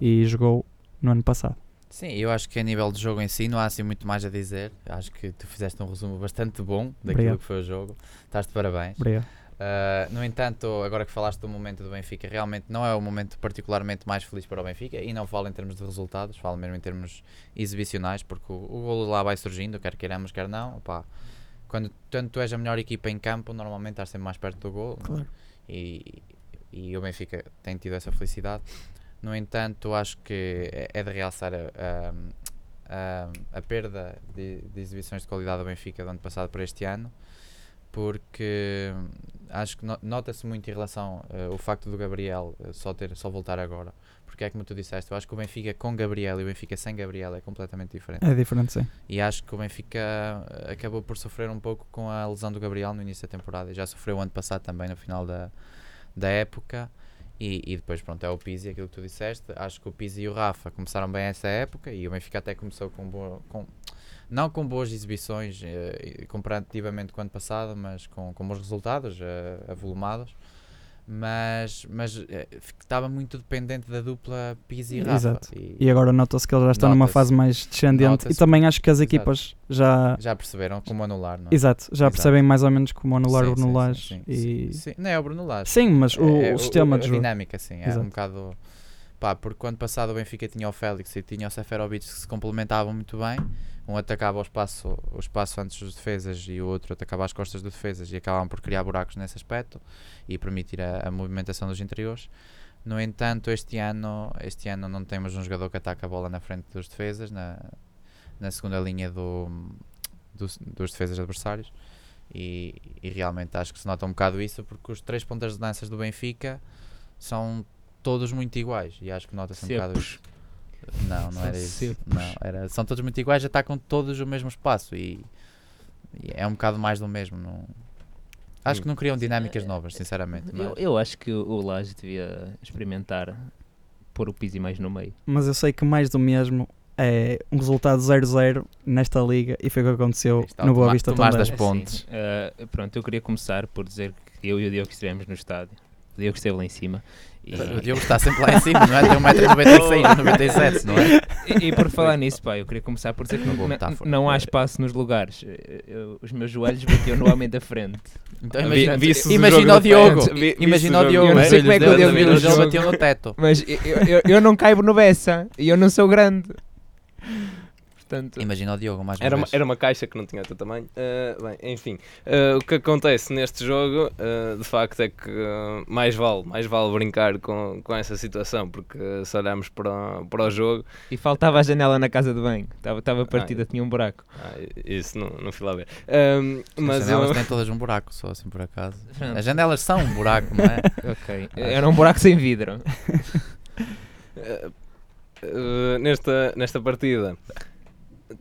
e jogou no ano passado. Sim, eu acho que a nível de jogo em si não há assim muito mais a dizer. Acho que tu fizeste um resumo bastante bom daquilo Obrigado. que foi o jogo. Estás de parabéns. Obrigado. Uh, no entanto, agora que falaste do momento do Benfica, realmente não é o momento particularmente mais feliz para o Benfica e não falo em termos de resultados, falo mesmo em termos exibicionais, porque o, o golo lá vai surgindo, quer queiramos, quer não. Opá, quando tanto tu és a melhor equipa em campo, normalmente estás sempre mais perto do golo Claro. e, e o Benfica tem tido essa felicidade. No entanto, acho que é- é de realçar a, a, a, a perda de, de exibições de qualidade do Benfica do ano passado para este ano, porque acho que no- nota-se muito em relação eh, o facto do Gabriel eh, só ter só voltar agora. Porque é como tu disseste, eu acho que o Benfica com Gabriel e o Benfica sem Gabriel é completamente diferente. É diferente, sim. E acho que o Benfica eh, acabou por sofrer um pouco com a lesão do Gabriel no início da temporada. E já sofreu o ano passado também, no final da, da época. E, e depois, pronto, é o Pizzi, aquilo que tu disseste. Acho que o Pizzi e o Rafa começaram bem essa época. E o Benfica até começou com, boa, com não com boas exibições e comparativamente com o ano passado, mas com, com bons resultados, eh, avolumados. Mas, mas eh, estava muito dependente da dupla Pizzi e Rafa. Exato. E agora nota-se que eles já estão numa fase mais descendente e também acho que as Exato. equipas já, já perceberam como anular, não é? exato, já Exato. percebem mais ou menos como anular Sim, o sim, Bruno sim, Lage sim, e sim, sim. Não é o Bruno Lage. Sim, mas o, É- é o sistema a de jogo. dinâmica, sim. É Exato. um bocado. Pá, porque quando passado o Benfica tinha o Félix e tinha o Seferovic que se complementavam muito bem. Um atacava o espaço, o espaço antes dos defesas e o outro atacava as costas dos defesas e acabavam por criar buracos nesse aspecto e permitir a, a movimentação dos interiores. No entanto, este ano, este ano não temos um jogador que ataca a bola na frente dos defesas, na, na segunda linha do, dos, dos defesas adversários. E, e realmente acho que se nota um bocado isso porque os três pontas de danças do Benfica são todos muito iguais e acho que nota-se um bocado isso. Não, não São era isso. Não, era, são todos muito iguais, atacam todos o mesmo espaço e E é um bocado mais do mesmo. Não... Acho que não criam dinâmicas novas, sinceramente. Eu, mas- eu acho que o Laje devia experimentar pôr o Pizzi mais no meio. Mas eu sei que mais do mesmo é um resultado 0-0 nesta liga e foi o que aconteceu está, no Boa Vista Tomás também. das Pontes. eh, pronto, eu queria começar por dizer que eu e o Diogo estivemos no estádio. O Diogo esteve lá em cima. E, O Diogo está sempre lá em cima, não é? Tem 1,96m, 97 (laughs) não é? e, e por falar nisso, pá, eu queria começar por dizer que não, metáfora. não há espaço nos lugares. Eh, eu- os meus joelhos batiam no homem da frente. Então Vi- imagina, visse o imagina o no Diogo. Vi- Imagina o o Diogo. Eu não sei como é que o Diogo viu o jogo. bateu no teto. Mas eu, eu, eu não caibo no Bessa e eu não sou grande. Portanto, Imagina o Diogo mais uma Era uma, era uma caixa que não tinha o teu tamanho. Uh, bem, enfim, uh, o que acontece neste jogo, uh, de facto, é que uh, mais, vale, mais vale brincar com, com essa situação, porque se olharmos para, o- para o jogo, e faltava a janela na casa de banho. Estava, estava partida, tinha um buraco. ah, isso não, não fui lá ver. Um, As mas janelas eu- têm todas um buraco, só assim por acaso. Pronto. As janelas são um buraco, não é? (laughs) Ok. Era um buraco sem vidro. Uh, (laughs) uh, nesta, nesta partida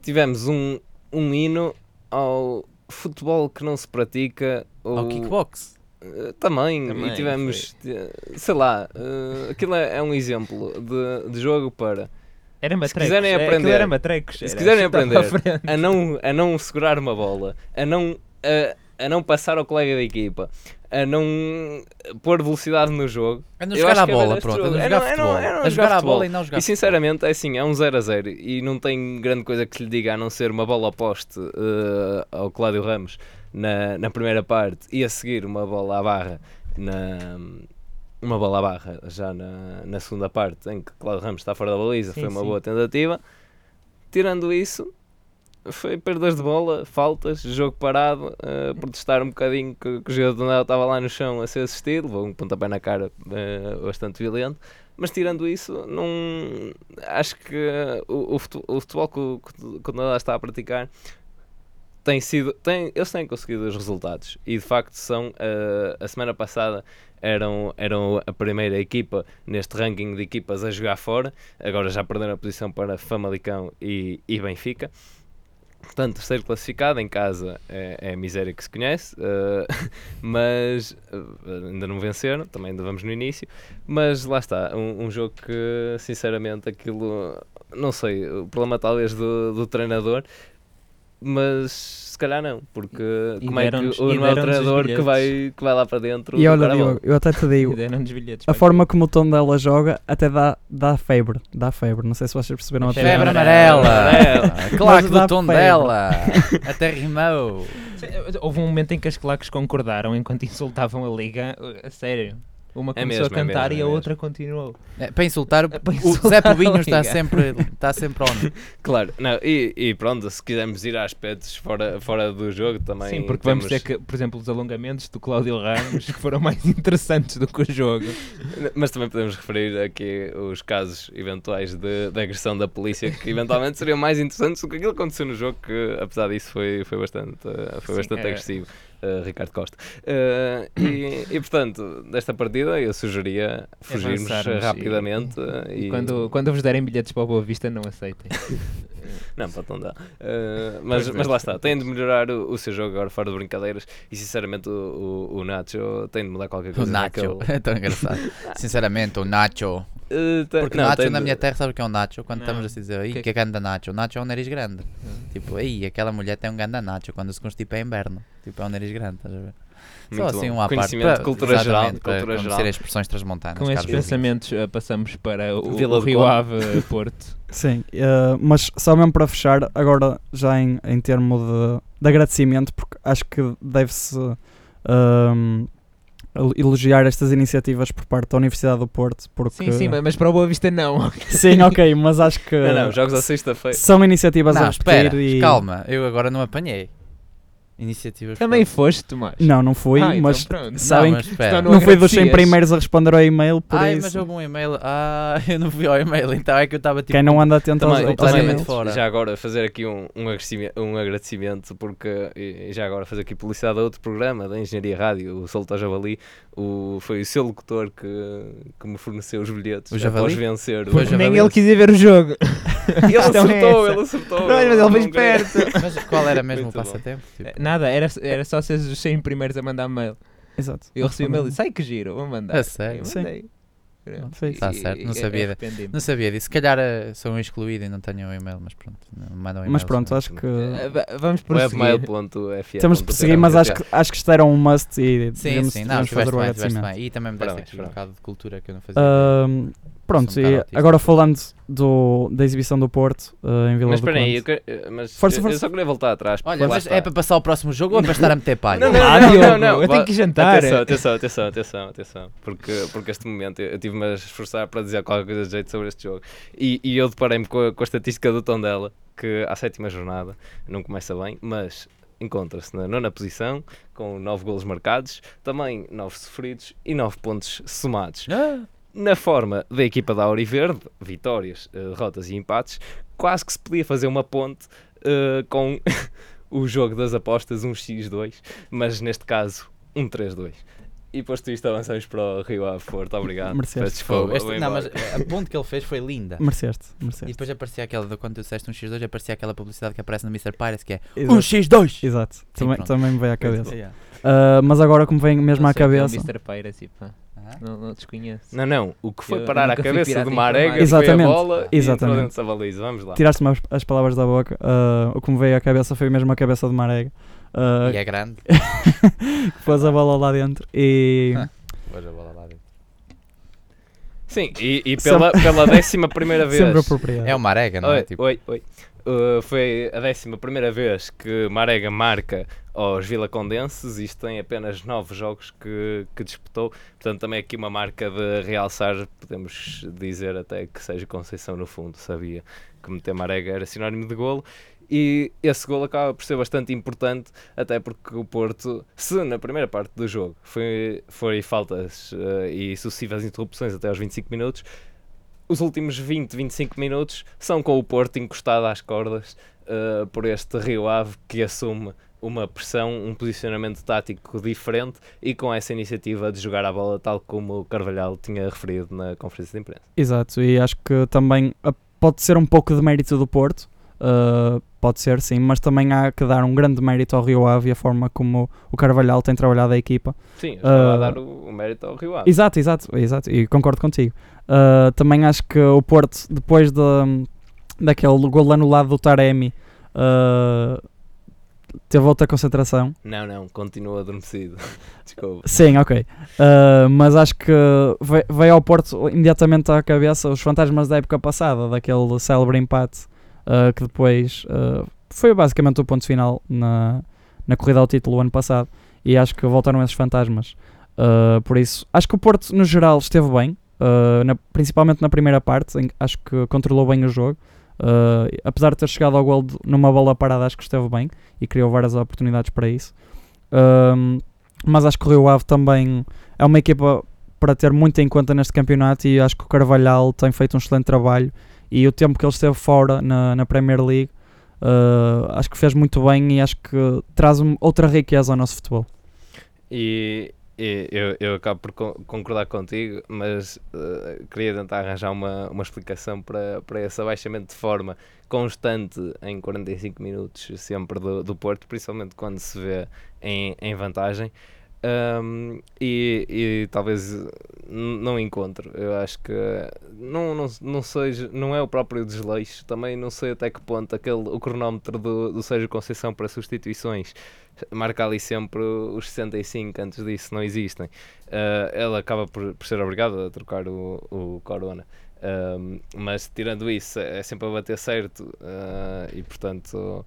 tivemos um, um hino ao futebol que não se pratica. Ao ou- kickbox. Uh, também, Também, e tivemos, ti- sei lá, uh, aquilo é, é um exemplo de, de jogo para Era matrecos. quiserem é, aprender- era matrecos. se era quiserem chutar aprender, a a não, a não segurar uma bola, a não, a, a não passar ao colega da equipa, a não pôr velocidade no jogo. É não Eu jogar a é bola, pronto. Jogo. não jogar é futebol. é não É jogar a futebol. bola e não jogar E sinceramente é assim, é um 0 a 0 e não tem grande coisa que lhe diga a não ser uma bola ao poste uh, ao Cláudio Ramos na, na primeira parte e a seguir uma bola à barra na uma bola à barra já na, na segunda parte em que Cláudio Ramos está fora da baliza, Sim, foi uma sim. boa tentativa. Tirando isso, foi perdas de bola, faltas, jogo parado, uh, protestar um bocadinho que, que o jogador do Nel estava lá no chão a ser assistido, levou um pontapé na cara uh, bastante violento. Mas tirando isso, não acho que o, o o futebol que o, Nadal está a praticar tem sido, tem, eles têm conseguido os resultados e de facto são eh, a semana passada eram, eram a primeira equipa neste ranking de equipas a jogar fora, agora já perderam a posição para Famalicão e, e Benfica. Portanto, terceiro classificado em casa é, é a miséria que se conhece, eh, (laughs) mas eh, ainda não venceram, também ainda vamos no início. Mas lá está, um, um jogo que sinceramente aquilo, não sei, o problema talvez do, do treinador, mas se calhar não, porque E como é que não é o treinador que vai, que vai lá para dentro E olha? Diogo, eu até te digo, (laughs) bilhetes a forma como o tom dela joga até dá, dá febre. Dá febre. Não sei se vocês perceberam a Febre amarela. amarela. Dá do tom febre. dela. (laughs) Até rimou. Houve um momento em que as claques concordaram enquanto insultavam a liga. A sério. Uma É começou mesmo, a é cantar mesmo, e a é outra continuou. É, para insultar, É para o insultar Zé a Pobinho (laughs) está sempre, está sempre on. (laughs) Claro, não, e, e pronto, se quisermos ir a aspectos fora, fora do jogo também. Sim, porque vamos temos- ter que, por exemplo, os alongamentos do Cláudio Ramos que foram mais (laughs) interessantes do que o jogo. Mas também podemos referir aqui os casos eventuais de, de agressão da polícia que eventualmente seriam mais interessantes do que aquilo que aconteceu no jogo, que apesar disso foi, foi bastante, eh, foi Sim, bastante é. agressivo. Eh, Ricardo Costa. Eh, e, e portanto, desta partida eu sugeria fugirmos Avançarmos e- rapidamente. eh, E quando, quando vos derem bilhetes para o Boa Vista, não aceitem. (laughs) Não, pode não dar. Uh, mas, mas lá está, tem de melhorar o, o seu jogo agora fora de brincadeiras e sinceramente o, o, o Nacho tem de mudar qualquer O coisa. Nacho. naquele- (laughs) É tão engraçado. (laughs) Sinceramente, o Nacho. Uh, Porque não, Nacho tem na minha terra sabe o que é um Nacho? Quando Não. estamos a dizer, Que- aí que é grande Nacho. O Nacho é um nariz grande. Tipo, aí aquela mulher tem um grande Nacho quando se constipa é inverno. Tipo, é um nariz grande, estás a ver? Só Muito assim bom. um à parte. Conhecimento de cultura geral. de para cultura conhecer geral. expressões transmontanas. Com estes pensamentos, eh, passamos para o, Vila o do Rio Conde. Ave Porto. (laughs) Sim, eh, mas só mesmo para fechar, agora já em, em termo de, de agradecimento, porque acho que deve-se ehm, elogiar estas iniciativas por parte da Universidade do Porto, porque... Sim, sim, mas- para o Boa Vista não. (laughs) Sim, ok, mas acho que Não, não, jogos à sexta-feira. são iniciativas Não, a espera, repetir e... calma, eu agora não apanhei. Iniciativas. Também foste, Tomás. Não, não fui, Ah, então mas pronto. sabem não, mas espera. Então não fui dos 100 agradecias. primeiros a responder ao e-mail, por Ai, isso mas houve um e-mail. Ah, (laughs) eu não fui ao e-mail, então é que eu estava tipo. quem não anda atento aos, Também, aos também e-mails. fora. já agora fazer aqui um, um, agradecimento, um agradecimento, porque e já agora fazer aqui publicidade a outro programa da Engenharia Rádio, o Solto ao Javali, o, foi o seu locutor que, que me forneceu os bilhetes O Javali? após vencer. Porque já nem ele quis ir ver o jogo. (laughs) (laughs) Ele é acertou, essa. ele acertou. Não, mas ele não fez queria- perto. (laughs) Mas qual era mesmo o passatempo? Tipo, Nada, era, era só ser os 100 primeiros a mandar mail. Exato. Eu recebi o mail e disse, sai que giro, vou mandar. A sério? Eu Sim. mandei. Pronto. Fez. Tá E- certo, não sabia. Não sabia disso. Se calhar eh, sou um excluído e não tenho um e-mail, mas pronto. Não mandam um e-mail. Mas pronto, acho que Eh, va- Vamos prosseguir. Webmail.fm. temos de prosseguir, mas acho que, acho que isto era um must e Sim, sim, não, fazer o agradecimento. bem. E também me deste aqui um bocado de cultura que eu não fazia. pronto, um e agora falando do, da exibição do Porto eh, em Vila Mas do espera aí, Conde. eu, que- eh, mas Força, eu- eu só queria voltar atrás. Olha, mas está. é para passar o próximo jogo ou é para estar a meter palha? Não, não, Ah, não, Diogo, não, não, eu tenho que jantar. Atenção, atenção, atenção, atenção, atenção. Porque, porque este momento eu, eu tive-me a esforçar para dizer qualquer coisa de jeito sobre este jogo. E, e eu deparei-me com a, com a estatística do Tondela, que à sétima jornada não começa bem, mas encontra-se na nona posição, com 9 golos marcados, também 9 sofridos e 9 pontos somados. Ah, Na forma da equipa da Auriverde, vitórias, eh, derrotas e empates, quase que se podia fazer uma ponte eh, com (laughs) o jogo das apostas, um X2, mas neste caso, um 3-2. E posto isto, avançamos para o Rio Ave Porto. Obrigado. Mereceste. Desculpa, este- não, mas embora. a ponte que ele fez foi linda. Mereceste, E mereceste. depois aparecia aquela, de quando tu disseste um X2, aparecia aquela publicidade que aparece no Mr. Pirates que é Exato. um X2! Exato, também, pronto. também me veio à cabeça. Ah, mas agora, como vem mesmo à que é o cabeça. Mr. Piracy, pá. Ah. Não, não desconheço. Não, não. O que foi Eu parar à fui cabeça de Marega informático. foi a Exatamente, bola e entrou exatamente. dentro da baliza. Vamos lá. Tiraste-me as, as palavras da boca. ah, o que me veio à cabeça foi mesmo a cabeça de Marega. ah, E é grande. (laughs) que pôs a bola lá dentro e. (laughs) Hoje a bola lá dentro. Sim, e, e pela, pela décima primeira (laughs) vez. Sempre apropriado. É uma arega, não Oi, é? Tipo, oi, oi. Uh, foi a décima primeira vez que Marega marca aos Vilacondenses, isto tem apenas nove jogos que, que disputou, portanto também aqui uma marca de realçar, podemos dizer até que seja Conceição no fundo, sabia que meter Marega era sinónimo de golo, e esse golo acaba por ser bastante importante, até porque o Porto, se na primeira parte do jogo foi, foi faltas uh, e sucessivas interrupções até aos 25 minutos, os últimos 20, 25 minutos são com o Porto encostado às cordas uh, por este Rio Ave que assume uma pressão, um posicionamento tático diferente e com essa iniciativa de jogar a bola tal como o Carvalhal tinha referido na conferência de imprensa. Exato, e acho que também ah, pode ser um pouco de mérito do Porto, ah, pode ser sim, mas também há que dar um grande mérito ao Rio Ave e a forma como o Carvalhal tem trabalhado a equipa. Sim, estava a Uh, dar o, o mérito ao Rio Ave. Exato, exato, exato, e concordo contigo. Ah, também acho que o Porto, depois de, daquele gol anulado do Taremi, ah, teve outra concentração. Não, não, continua adormecido. (laughs) Desculpa. Sim, ok. Ah, mas acho que ve- veio ao Porto imediatamente à cabeça os fantasmas da época passada, daquele célebre empate ah, que depois ah, foi basicamente o ponto final na, na corrida ao título o ano passado. E acho que voltaram esses fantasmas. Por isso, acho que o Porto no geral esteve bem, ah, na- principalmente na primeira parte, em acho que controlou bem o jogo. Ah, apesar de ter chegado ao gol de- numa bola parada, acho que esteve bem e criou várias oportunidades para isso. Ahm, mas acho que o Rio Ave também é uma equipa para ter muito em conta neste campeonato e acho que o Carvalhal tem feito um excelente trabalho e o tempo que ele esteve fora na, na Premier League ah, acho que fez muito bem e acho que traz um- outra riqueza ao nosso futebol. E, e eu, eu acabo por con- concordar contigo, mas eh, queria tentar arranjar uma, uma explicação para, para esse abaixamento de forma constante em 45 minutos, sempre do, do Porto, principalmente quando se vê em, em vantagem. Um, e, e talvez não encontro. Eu acho que não, não, não, seja, não é o próprio desleixo. Também não sei até que ponto aquele, o cronómetro do, do Sérgio Conceição para substituições marca ali sempre os 65, antes disso não existem. Uh, ele acaba por, por ser obrigado a trocar o, o Corona. Um, mas tirando isso, é sempre a bater certo uh, e portanto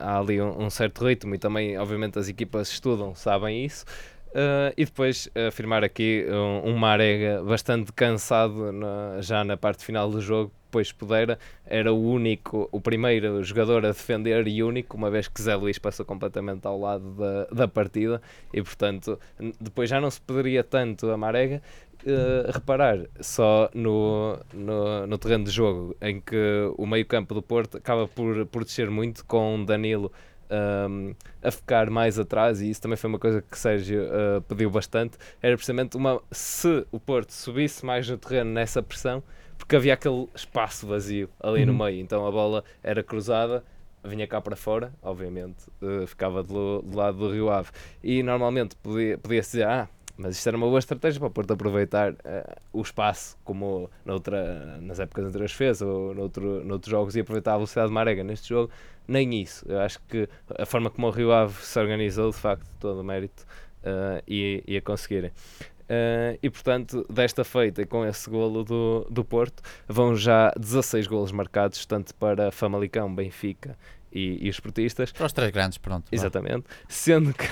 há ali um, um, certo ritmo e também, obviamente, as equipas estudam, sabem isso. Uh, e depois afirmar aqui um, um Marega bastante cansado na, já na parte final do jogo, pois Podera era o único, o primeiro jogador a defender e único, uma vez que Zé Luís passou completamente ao lado da, da partida e, portanto, depois já não se poderia tanto a Marega. Uh, reparar só no, no, no, terreno de jogo em que o meio campo do Porto acaba por, por descer muito com Danilo um, a ficar mais atrás e isso também foi uma coisa que Sérgio uh, pediu bastante era precisamente uma se o Porto subisse mais no terreno nessa pressão porque havia aquele espaço vazio ali no Uhum. meio, então a bola era cruzada, vinha cá para fora, obviamente, eh, ficava do, do lado do Rio Ave. E normalmente podia- podia-se dizer, ah, mas isto era uma boa estratégia para o Porto aproveitar eh, o espaço, como noutra, nas épocas anteriores fez, ou noutro, noutros jogos, e aproveitar a velocidade de Marega. Neste jogo, nem isso. Eu acho que a forma como o Rio Ave se organizou, de facto, todo o mérito eh, ia, ia conseguirem. Eh, e portanto, desta feita e com esse golo do, do Porto, vão já 16 golos marcados, tanto para Famalicão, Benfica e, e os portistas, Para os três grandes, pronto. Exatamente. Sendo que,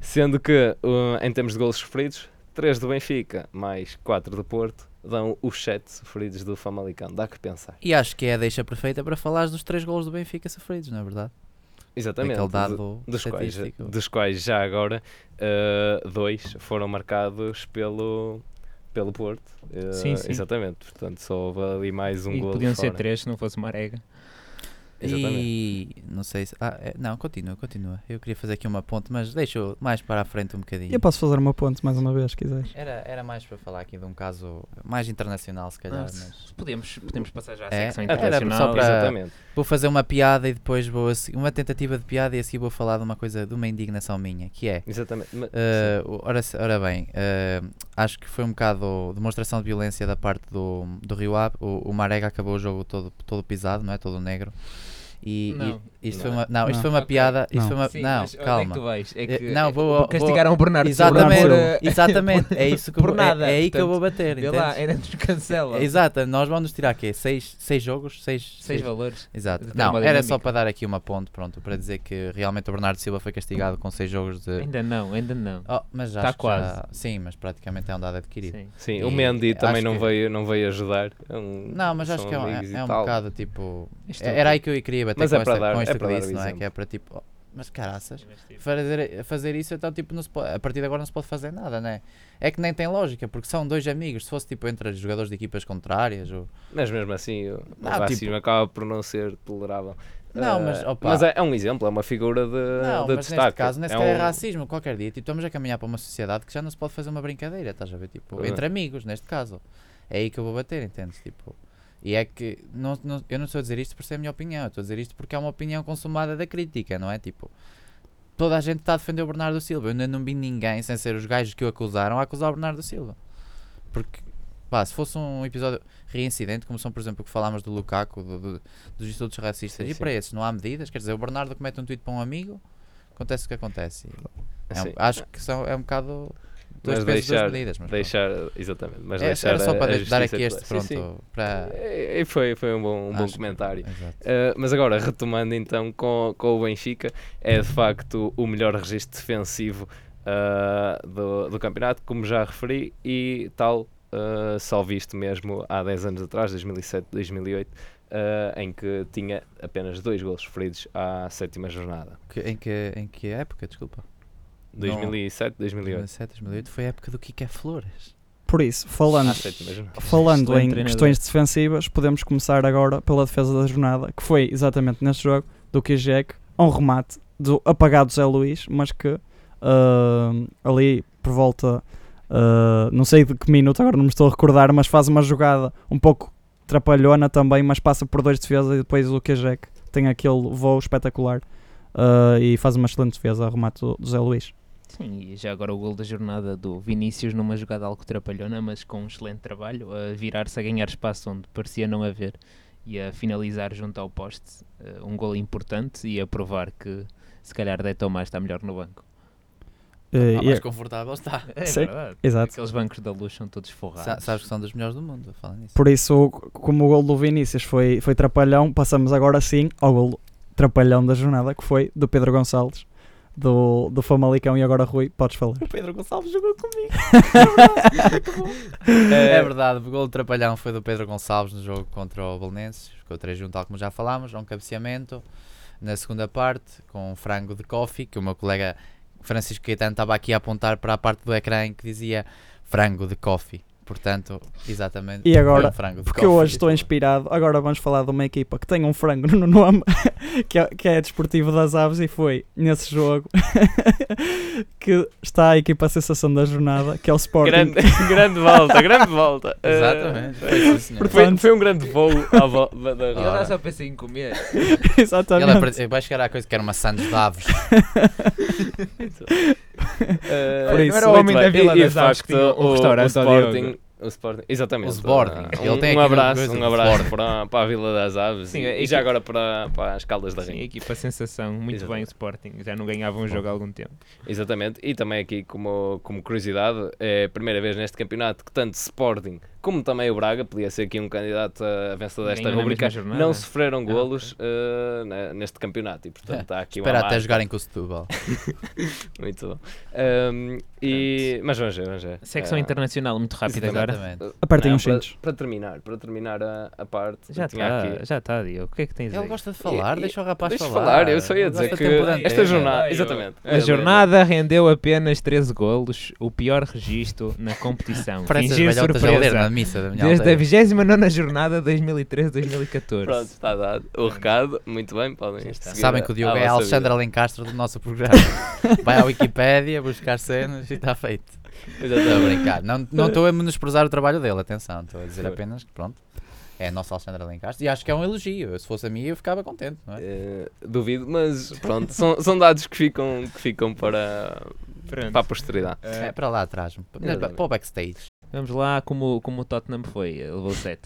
sendo que uh, em termos de golos sofridos, 3 do Benfica mais 4 do Porto dão os 7 sofridos do Famalicão. Dá que pensar. E acho que é a deixa perfeita para falares dos três golos do Benfica sofridos, não é verdade? Exatamente. Dos, quais, dos quais já agora uh, dois foram marcados pelo, pelo Porto. Uh, Sim, sim. Exatamente. Portanto, só houve ali mais um e golo podiam ser fora. três se não fosse Marega. Exatamente. E não sei se. Ah, é- não, continua, continua. Eu queria fazer aqui uma ponte, mas deixa mais para a frente um bocadinho. Eu posso fazer uma ponte mais uma vez, se quiseres. Era, era mais para falar aqui de um caso mais internacional, se calhar. Ah, mas Podemos, podemos passar já à É, secção era internacional. só para- Exatamente. vou fazer uma piada e depois vou. a se- Uma tentativa de piada e assim vou falar de uma coisa, de uma indignação minha, que é. Exatamente. Uh, ora, ora bem, uh, acho que foi um bocado demonstração de violência da parte do, do Rio Ave. O, o Marega acabou o jogo todo, todo pisado, não é? Todo negro. E, Não. Isto Não. foi uma, não, isto Não. foi uma piada. Isto Não. foi uma, Sim, não, mas onde calma. É que tu vais? É Eh, que, não, é- vou- castigaram o Bernardo Exatamente, Silva por, exatamente. É isso que eu por vou- é- nada, É, aí que eu vou bater. Vê lá, ainda nos cancela. É, (laughs) Exato, nós vamos tirar aqui seis, seis jogos, seis, Seis valores. Exato. Não, era só para dar aqui uma ponte, pronto, para dizer que realmente o Bernardo Silva foi castigado com seis jogos de. Ainda não, ainda não. Oh, mas já Tá acho que já- quase. Sim, mas praticamente é um dado adquirido. Sim. Sim, E o Mendy também não, que- veio, não veio ajudar. É um- Não, mas acho que é um, é um bocado tipo. É Era aí que eu queria bater Mas com, é esta, dar- com é esta para o glitch, não é? Que é para tipo. oh, mas caraças, fazer, fazer isso então tipo não se pode, a partir de agora não se pode fazer nada, né? É que nem tem lógica, porque são dois amigos, se fosse tipo entre jogadores de equipas contrárias ou. Mas mesmo assim, o Não, racismo tipo- acaba por não ser tolerável. Não, mas, opa. mas é, é um exemplo, é uma figura de, Não, de mas destaque. neste caso nem é é um- racismo, qualquer dia. Tipo, estamos a caminhar para uma sociedade que já não se pode fazer uma brincadeira, estás a ver? Tipo, Ah. entre amigos, neste caso. É aí que eu vou bater, entendes? Tipo, e é que não, não- eu não estou a dizer isto por ser a minha opinião, eu estou a dizer isto porque é uma opinião consumada da crítica, não é? Tipo, toda a gente está a defender o Bernardo Silva. Eu ainda não vi ninguém, sem ser os gajos que o acusaram, a acusar o Bernardo Silva. Porque, pá, se fosse um episódio reincidente, como são, por exemplo, o que falámos do Lukaku, do- do- dos estudos racistas, Sim, e sim. para esses não há medidas, quer dizer, o Bernardo comete um tweet para um amigo, acontece o que acontece. É um- acho que são, é um bocado Mas deixar- medidas. Mas deixar, exatamente, mas. É, deixar era só a- para a de- dar aqui este pronto Sim, sim. para. E foi, foi um bom, um bom acho comentário. Uh, mas agora, retomando então com, com o Benfica, é de facto o melhor registro defensivo uh, do, do campeonato, como já referi, e tal, uh, só visto mesmo há 10 anos atrás, 2007, 2008, uh, em que tinha apenas dois golos sofridos à sétima jornada. Que- em, que, em que época, desculpa? 2007, 2008. 2007, 2008 foi a época do Kike Flores. Por isso, falando, jornada. (laughs) falando em treinador. questões defensivas, podemos começar agora pela defesa da jornada, que foi exatamente neste jogo do Kijek, um remate do apagado Zé Luís, mas que ah, ali por volta, ah, não sei de que minuto, agora não me estou a recordar, mas faz uma jogada um pouco trapalhona também, mas passa por dois defesas e depois o Kijek tem aquele voo espetacular ah, e faz uma excelente defesa, remate do, do Zé Luís. Sim, e já agora o gol da jornada do Vinícius numa jogada algo trapalhona, mas com um excelente trabalho, a virar-se a ganhar espaço onde parecia não haver e a finalizar junto ao poste. eh, um gol importante e a provar que se calhar Dé Tomás está melhor no banco. Eh, Ah, mais confortável está. É Sim, verdade. exato. Aqueles bancos da luz são todos forrados. Sa- sabes que são dos melhores do mundo, falando nisso. Por isso, como o gol do Vinícius foi, foi trapalhão, passamos agora sim ao gol trapalhão da jornada, que foi do Pedro Gonçalves, do, do Famalicão. E agora, Rui, podes falar. O Pedro Gonçalves jogou comigo. Eh, (laughs) É verdade, o gol de trapalhão foi do Pedro Gonçalves no jogo contra o Belenenses. Ficou 3 tal como já falámos, um cabeceamento. Na segunda parte, com um frango de coffee, que o meu colega Francisco Caetano estava aqui a apontar para a parte do ecrã em que dizia frango de coffee. Portanto, exatamente. E foi agora, um Porque eu hoje estou inspirado. Agora vamos falar de uma equipa que tem um frango no nome, (laughs) que é, que é Desportivo das Aves, e foi nesse jogo (laughs) que está a equipa sensação da jornada, que é o Sporting. Grande, (laughs) grande volta, grande volta. Exatamente. Foi, sim, senhor. Foi, foi um grande voo à volta da Eu Ora. já só pensei em comer. Exatamente. apre- vai chegar à coisa que era uma Santos de aves. Por muito isso. Era o homem da Vila E- das Aves que tinha um o- restaurante o Sporting, o Sporting, exatamente. O Sporting. Ele Um, tem um abraço, um abraço para, para a Vila das Aves Sim, e, e já agora para, para as Caldas da Sim, Rainha. equipa sensação, muito Exatamente. bem Sporting. Já não ganhava um jogo há algum tempo. Exatamente, e também aqui como, como curiosidade, é a primeira vez neste campeonato que tanto Sporting como também o Braga, podia ser aqui um candidato a vencedor desta rubrica, não sofreram Ah, golos eh, ne- neste campeonato e portanto há aqui Espera uma até marca. jogarem com o Setúbal. (laughs) Muito bom. Ahm, e, mas vamos ver, vamos ver. Secção Ah, internacional, muito rápido agora. Exatamente. Apertem os para, para terminar, para terminar a, a parte, Já está, aqui- já está, Diogo. O que é que tens Ele aí? gosta de falar, E- deixa o rapaz Deixa falar. falar, eu só ia dizer que de tempo de esta antena. jornada, exatamente. A jornada rendeu apenas 13 golos, o pior registro na competição. Fingir surpresa. Missa da minha Desde a aldeia. 29 jornada 2013-2014. Pronto, está dado o recado, muito bem, podem seguir Sabem a- que o Diogo é vossa Alexandre. Alencastro do nosso programa. (laughs) Vai à Wikipédia buscar cenas e está feito. Estou a Exatamente. brincar. Não não estou a menosprezar o trabalho dele, atenção. Estou a dizer apenas que pronto. É nosso Alexandre Alencastro e acho que é um elogio. Se fosse a mim, eu ficava contente, não é? Eh, duvido, mas pronto, são, são dados que ficam, que ficam para, Pronto. para a posteridade. É para lá atrás, para, Exatamente. para o backstage. Vamos lá, como, como o Tottenham foi, levou 7.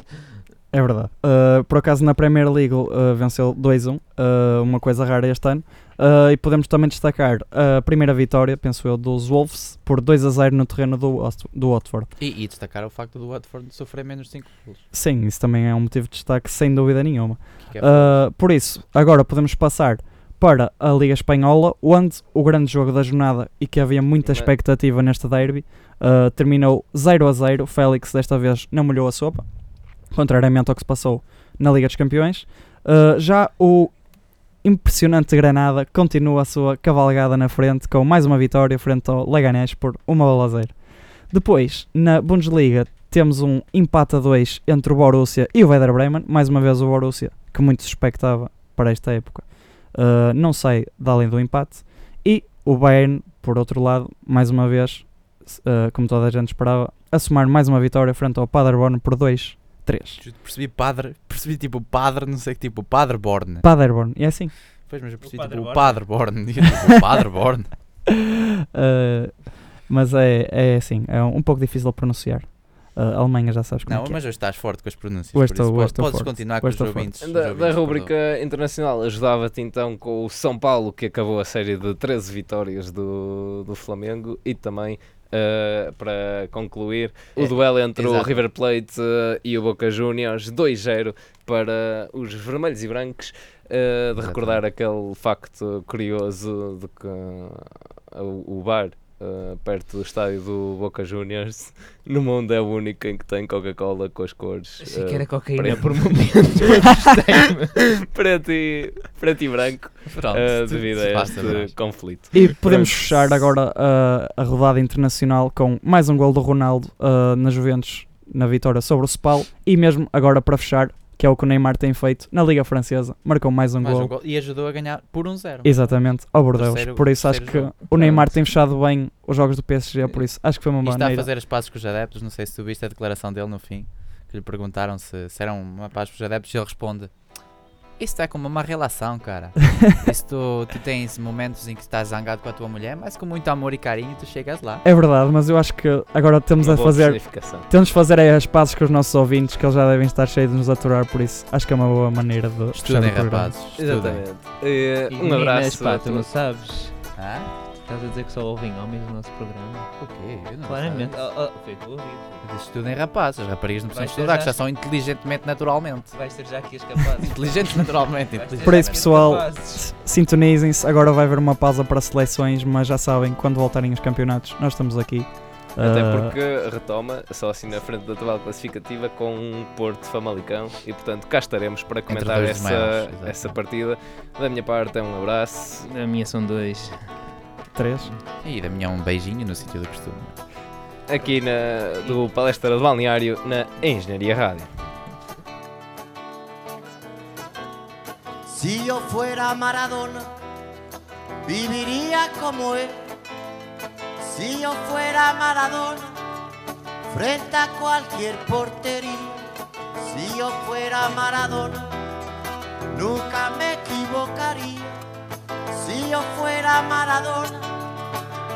É verdade. Uh, por acaso na Premier League uh, venceu 2-1, uh, uma coisa rara este ano. Uh, e podemos também destacar a primeira vitória, penso eu, dos Wolves por 2-0 no terreno do, do Watford. E, e destacar o facto do Watford sofrer menos 5 gols. Sim, isso também é um motivo de destaque, sem dúvida nenhuma. que é Uh, por isso, agora podemos passar para a Liga Espanhola, onde o grande jogo da jornada e que havia muita expectativa neste derby uh, terminou 0 a 0. Félix desta vez não molhou a sopa, contrariamente ao que se passou na Liga dos Campeões. Uh, já o impressionante Granada continua a sua cavalgada na frente com mais uma vitória frente ao Leganés por uma bola a zero. Depois, na Bundesliga, temos um empate a 2 entre o Borussia e o Werder Bremen. Mais uma vez o Borussia, que muito se expectava para esta época, uh, não sai da além do empate. E o Bayern, por outro lado, mais uma vez, uh, como toda a gente esperava, a somar mais uma vitória frente ao Paderborn por 2-3. Justo Percebi padre, percebi tipo padre, não sei que tipo. Paderborn, e é assim. Pois, mas eu percebi O (laughs) tipo o Padre padre Born. Eu, tipo, o padre Born. Uh, mas é, é assim, é um, um pouco difícil de pronunciar. Uh, a Alemanha já sabes como Não, é que é. mas hoje estás forte com as pronúncias. Hoje por isso estou- hoje estou Podes forte. continuar com os ouvintes. Da, ouvintes, da perdão. rubrica internacional, ajudava-te então com o São Paulo, que acabou a série de 13 vitórias do, do Flamengo, e também eh, para concluir o É, duelo entre o exato. River Plate eh, e o Boca Juniors, 2-0 para os vermelhos e brancos. eh, de recordar aquele facto curioso de que o, o bar eh, perto do estádio do Boca Juniors (laughs) no mundo é o único em que tem Coca-Cola com as cores Achei que eh, era cocaína preto. por um (laughs) momento. preto, e, preto e branco Pronto, tu- devido a este saberás. conflito. E podemos Pronto. fechar agora uh, a rodada internacional com mais um gol do Ronaldo uh, na Juventus, na vitória sobre o Spal. E mesmo agora para fechar, que é o que o Neymar tem feito na Liga Francesa, marcou mais um Mais gol. um gol. E ajudou a ganhar por um zero. Exatamente, ao Bordeaux. Terceiro- por isso acho que terceiro o Neymar tem fechado bem os jogos do PSG, por isso acho que foi uma E boa está a fazer as pazes com os adeptos. Não sei se tu viste a declaração dele no fim. Que lhe perguntaram se, se era uma paz com os adeptos. E ele responde: Isso é como uma relação, cara. (laughs) Isso tu, tu tens momentos em que estás zangado com a tua mulher, mas com muito amor e carinho tu chegas lá. É verdade, mas eu acho que agora temos Uma a fazer temos de fazer aí as pazes com os nossos ouvintes, que eles já devem estar cheios de nos aturar, por isso acho que é uma boa maneira de Estudem, rapazes. Estudem. Exatamente. E um meninas, abraço. pá, tu não sabes. Hã? Estás a dizer que só ouvem homens no nosso programa? O quê? Eu não Claramente. sei. Oh, oh, foi ouvido. Eu disse, Estudem rapazes. As raparigas não precisam Vais ter estudar, que já- já são inteligentemente naturalmente. Vais ter já aqui as capazes. Inteligentes naturalmente. Vais ter inteligentes. Por isso, pessoal, capazes. Sintonizem-se, agora vai haver uma pausa para seleções, mas já sabem, quando voltarem os campeonatos, nós estamos aqui. Até Ah, porque retoma só assim na frente da tabela classificativa com um Porto Famalicão e portanto cá estaremos para comentar dois essa, exato. essa partida. Da minha parte é um abraço. A minha são dois. Três. E da minha um beijinho no sítio do costume. aqui na, do Palestra de Balneário na Engenharia Rádio. Si yo fuera Maradona, viviría como él. Si yo fuera Maradona, frente a cualquier portería. Si yo fuera Maradona, nunca me equivocaría. Si yo fuera Maradona,